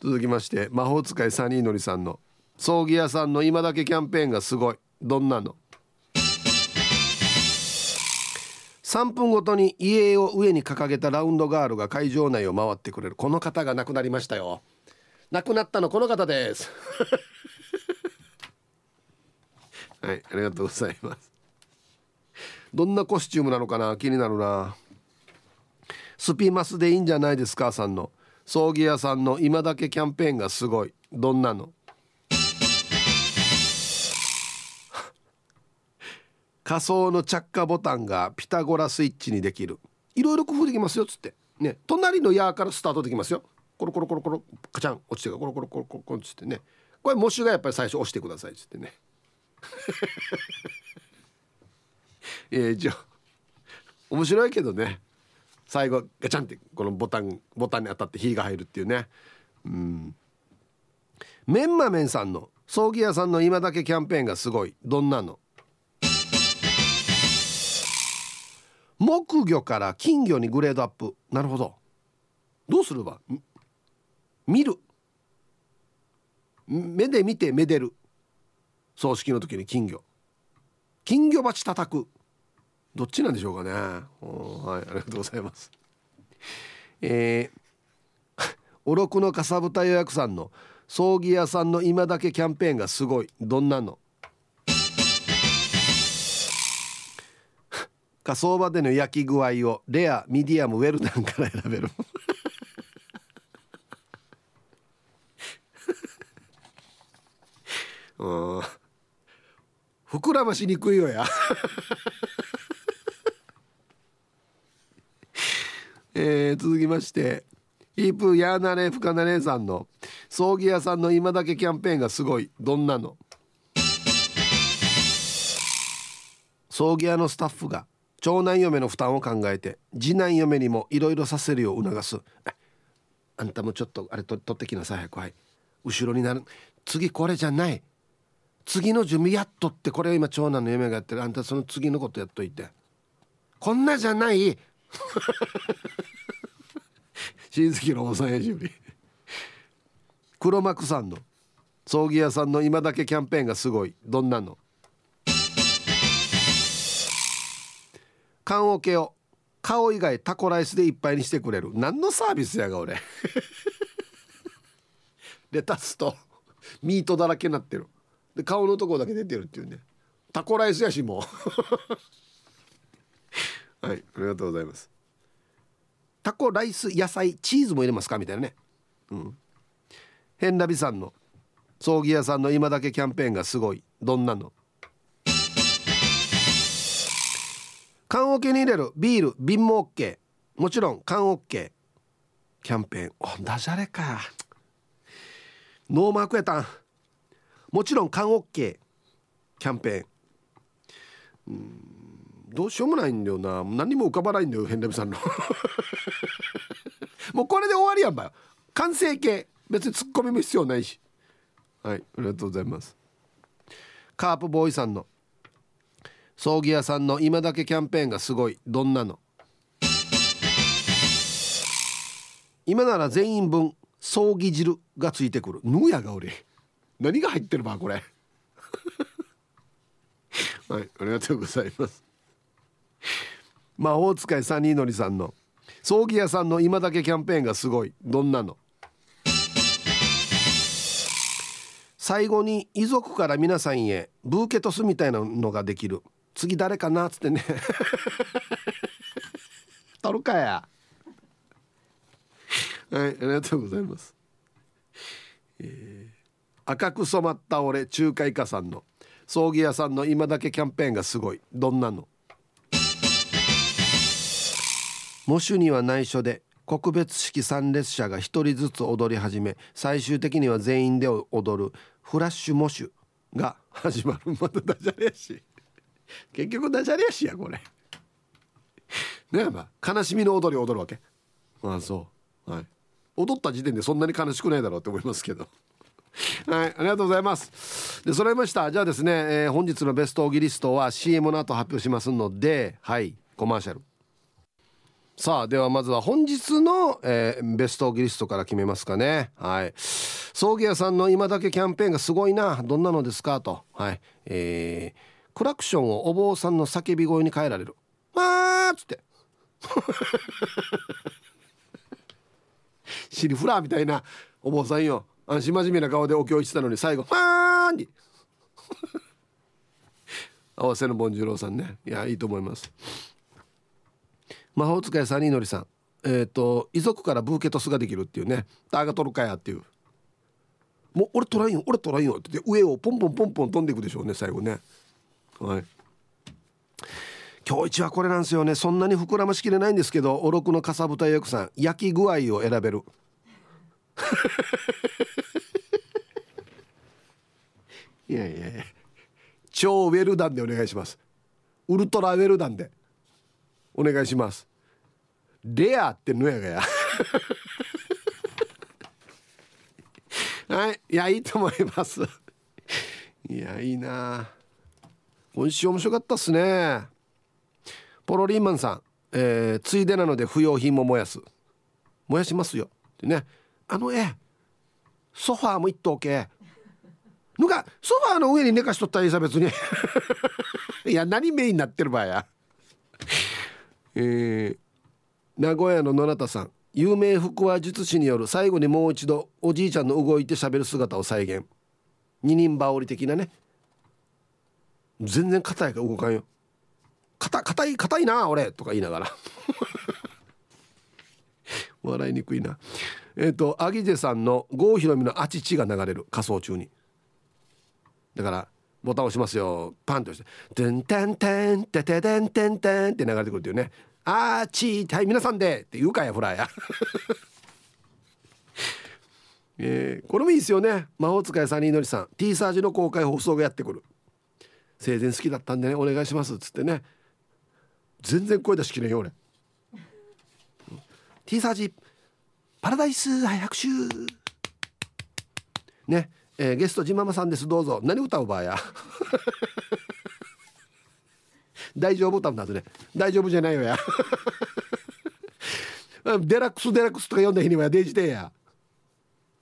続きまして魔法使いサニーのりさんの葬儀屋さんの今だけキャンペーンがすごい。どんなの？3分ごとに家を上に掲げたラウンドガールが会場内を回ってくれる。この方が亡くなりましたよ。亡くなったのこの方です。[laughs] はいありがとうございます。どんなコスチュームなのかな？気になるな。スピマスでいいんじゃないですか？さんの。葬儀屋さんの今だけキャンペーンがすごい。どんなの？[laughs] 仮想の着火ボタンがピタゴラスイッチにできる。いろいろ工夫できますよっつって。ね。隣の矢からスタートできますよ。コロコロコロコロカチャン。落ちてコロコロコロコロコロっつって。ね。これ模試がやっぱり最初押してくださいっつってね。[laughs] えー、じゃ面白いけどね。最後ガチャンってこのボタンボタンに当たって火が入るっていうね。うん。メンマメンさんの葬儀屋さんの今だけキャンペーンがすごい。どんなの？木魚から金魚にグレードアップ。なるほど。どうすれば見る。目で見てめでる。葬式の時に金魚。金魚鉢叩く。どっちなんでしょうかね。はいありがとうございます。えー、おろくのかさぶた予約さんの葬儀屋さんの今だけキャンペーンがすごい。どんなの？[laughs] 火葬場での焼き具合をレアミディアムウェルダンから選べる。[laughs] うん。膨らましにくいよや。えー、続きましてイープーヤーナレフカナレさんの葬儀屋さんの今だけキャンペーンがすごい。どんなの？葬儀屋のスタッフが長男嫁の負担を考えて次男嫁にもいろいろさせるよう促す。[laughs] あんたもちょっとあれと取ってきなさい早くはい。後ろになる。次これじゃない。次の準備やっとってこれ今長男の嫁がやってる。あんたその次のことやっといて。こんなじゃない。親戚のおさんや準備黒幕さんの葬儀屋さんの今だけキャンペーンがすごい。どんなの？缶桶を顔以外タコライスでいっぱいにしてくれる。何のサービスやが俺。[laughs] レタスとミートだらけになってる。で顔のとこだけ出てるっていうね。タコライスやしもう。はいありがとうございます。タコライス野菜チーズも入れますか？みたいなね。うん。ヘンラビさんの葬儀屋さんの今だけキャンペーンがすごい。どんなの？缶桶に入れる。ビール瓶も OK もちろん缶 OK キャンペーン。おダジャレか。ノーマークやったん。もちろん缶 OK キャンペーン。うん。どうしようもないんだよな。何も浮かばないんだよヘンレムさんの。[laughs] もうこれで終わりやんばよ。完成形。別にツッコミも必要ないし。はいありがとうございます。カープボーイさんの。葬儀屋さんの。今だけキャンペーンがすごい。どんなの？今なら全員分。葬儀汁がついてくる。ぬやが俺。何が入ってるばこれ。[laughs] はいありがとうございます。魔法使いサニーのりさんの。葬儀屋さんの今だけキャンペーンがすごい。どんなの？最後に遺族から皆さんへブーケトスみたいなのができる。次誰かな？っつってね。[laughs] 取るかや。はいありがとうございます、えー、赤く染まった俺仲介家さんの。葬儀屋さんの今だけキャンペーンがすごい。どんなの？喪主には内緒で告別式参列者が一人ずつ踊り始め最終的には全員で踊るフラッシュ喪主が始まるまだダジャレやし結局ダジャレやしやこれねえまあ悲しみの踊りを踊るわけああそうはい踊った時点でそんなに悲しくないだろうって思いますけどはい、ありがとうございます。で、揃いました。じゃあですね、えー、本日のベストオギリストは CM の後発表しますので、はい、コマーシャル。さあではまずは本日の、えー、ベストギリストから決めますかね。はい。葬儀屋さんの今だけキャンペーンがすごいな。どんなのですか？と。はい。えー、クラクションをお坊さんの叫び声に変えられる「わー」っつって。[laughs] シリフラーみたいなお坊さんよ。安心真面目な顔でお経してたのに最後「ファーン! [laughs]」に合わせのボンジュローさんね。いやいいと思います。魔法使いサニーのりさん。えっ、ー、と遺族からブーケトスができるっていうね。ターが取るかやっていう。もう俺取らんよ。俺取らんよ。って上をポンポンポンポン飛んでいくでしょうね最後ね。はい。今日一はこれなんですよね。そんなに膨らましきれないんですけどおろくのかさぶた役さん焼き具合を選べる。[laughs] いやいやいや。超ウェルダンでお願いします。ウルトラウェルダンで。お願いします。レアってのやがや。はいいやいいと思います。いやいいな。今週面白かったっすね。ポロリーマンさん、えー、ついでなので不要品も燃やす。燃やしますよ。ってね。あのえソファーも一等系ぬかソファーの上に寝かしとったらいいさ別に。[laughs] いや何メインになってる場合や。えー、名古屋の野中さん有名腹話術師による最後にもう一度おじいちゃんの動いて喋る姿を再現。二人羽織的なね。全然硬いから動かんよ。硬い硬いな俺とか言いながら。[laughs] 笑いにくいな。えっ、ー、とアギジェさんの郷ひろみのあちちが流れる仮装中に。だからボタン押しますよ。パンと押して「トゥンタンタンテテテンテンテン」って流れてくるっていうね「あーちーはい皆さんで」って言うかやフラー。や [laughs] えー、これもいいですよね。魔法使いサニーのりさん。T サージの公開放送がやってくる。生前好きだったんでねお願いしますっつってね。全然声出しきれんよ俺。T サージパラダイス早拍手ね。えー、ゲストジママさんです。どうぞ。何歌うばや？[laughs] 大丈夫？歌うんだね大丈夫じゃないよや。[laughs] デラックスデラックスとか呼んだ日にはデージでや。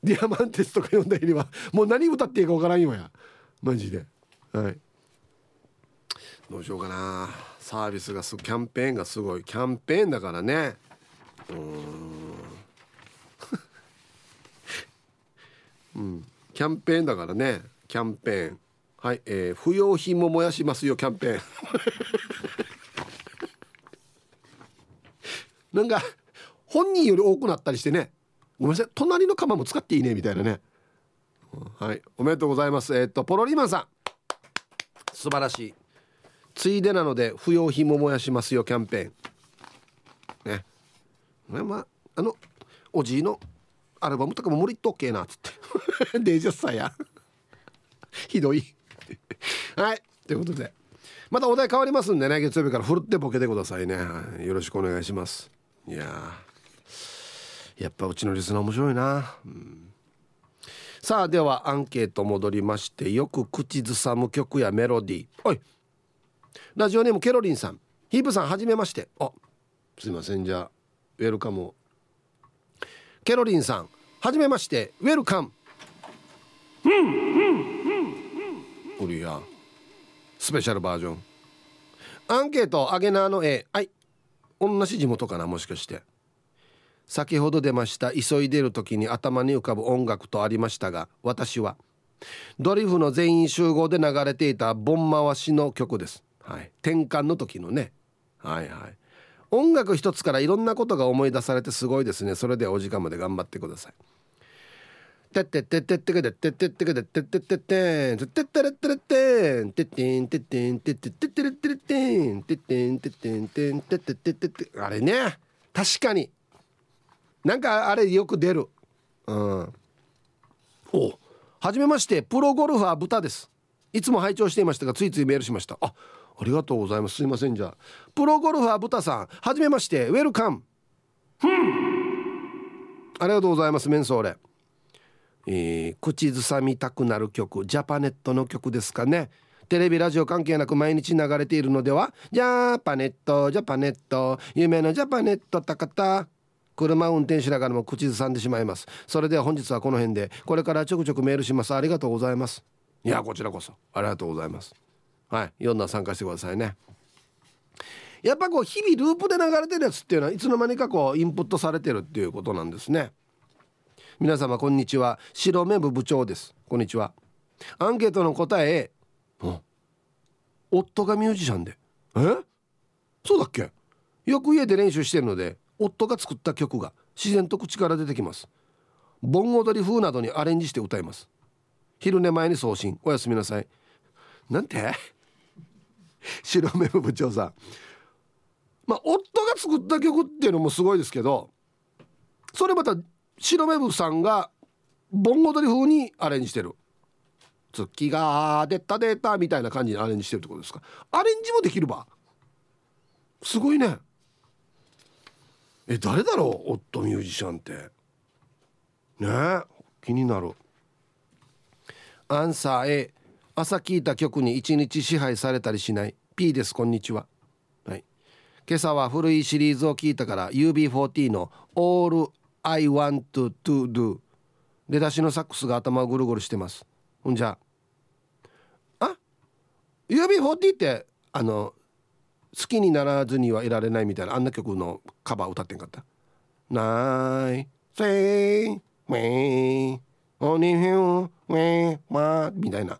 ディアマンテスとか呼んだ日にはもう何歌っていいか分からんよや。マジで。はい。どうしようかな。サービスがすキャンペーンがすごい。キャンペーンだからね。うん。[laughs] うん。キャンペーンだからね。キャンペーン。はい、えー、不要品も燃やしますよキャンペーン。[laughs] なんか本人より多くなったりしてね。ごめんなさい隣の釜も使っていいねみたいなね。はいおめでとうございます。えー、っとポロリマンさん。素晴らしい。ついでなので不要品も燃やしますよキャンペーン。ね。まああのおじいのアルバムとかも無理っとっけなっつって。[laughs] デジャスさや。ひどい。はい。ということで。またお題変わりますんでね。月曜日から。ふるってボケてくださいね、よろしくお願いします。いややっぱうちのリスナー面白いな、うん、さあではアンケート戻りまして。よく口ずさむ曲やメロディー。おい。ラジオネームケロリンさん。ヒープさんはじめまして。あすいません。じゃあウェルカムケロリンさんはじめましてウェルカム。これやスペシャルバージョン。アンケートアゲナーの絵。はい。同じ地元かなもしかして。先ほど出ました急いでる時に頭に浮かぶ音楽とありましたが私はドリフの全員集合で流れていた盆回しの曲です。はい。転換の時のね。はいはい。音楽一つからいろんなことが思い出されてすごいですね。それでお時間まで頑張ってください。てってってってってけでってってってってってってってんてってってれってれってんてってんてってんてってってってれってれってんてってんてってんてんてってってってってあれね確かになんかあれよく出るうんおはじめましてプロゴルファー豚ですいつも拝聴していましたがついついメールしましたあありがとうございます。すいません。じゃあプロゴルファー豚さんはじめまして。ウェルカムありがとうございますメンソーレ。えー、口ずさみたくなる曲ジャパネットの曲ですかね。テレビラジオ関係なく毎日流れているのではジャパネットジャパネット。夢のジャパネット高田。車運転しながらも口ずさんでしまいます。それでは本日はこの辺で。これからちょくちょくメールします。ありがとうございます。いやこちらこそ。ありがとうございます。はい。読んだ参加してくださいね。やっぱこう日々ループで流れてるやつっていうのはいつの間にかこうインプットされてるっていうことなんですね。皆様こんにちは。白目部部長です。こんにちは。アンケートの答え夫がミュージシャンで。え？そうだっけ？よく家で練習してるので夫が作った曲が自然と口から出てきます。盆踊り風などにアレンジして歌います。昼寝前に送信。おやすみなさい。なんて？[laughs] 白目部長さん。まあ夫が作った曲っていうのもすごいですけどそれまた白目部さんが盆踊り風にアレンジしてる。月が出た出たみたいな感じにアレンジしてるってことですか。アレンジもできるば。すごいね。え誰だろう夫ミュージシャンって。ねえ気になる。アンサー A 朝聞いた曲に一日支配されたりしない。P ですこんにちは。はい。今朝は古いシリーズを聞いたから UB40 の All I Want to Do 出だしのサックスが頭をぐるぐるしてます。ほんじゃ。あ？UB40 ってあの好きにならずにはいられないみたいなあんな曲のカバー歌ってんかった。ない。せいウェイおにひゅウェイまみたいな。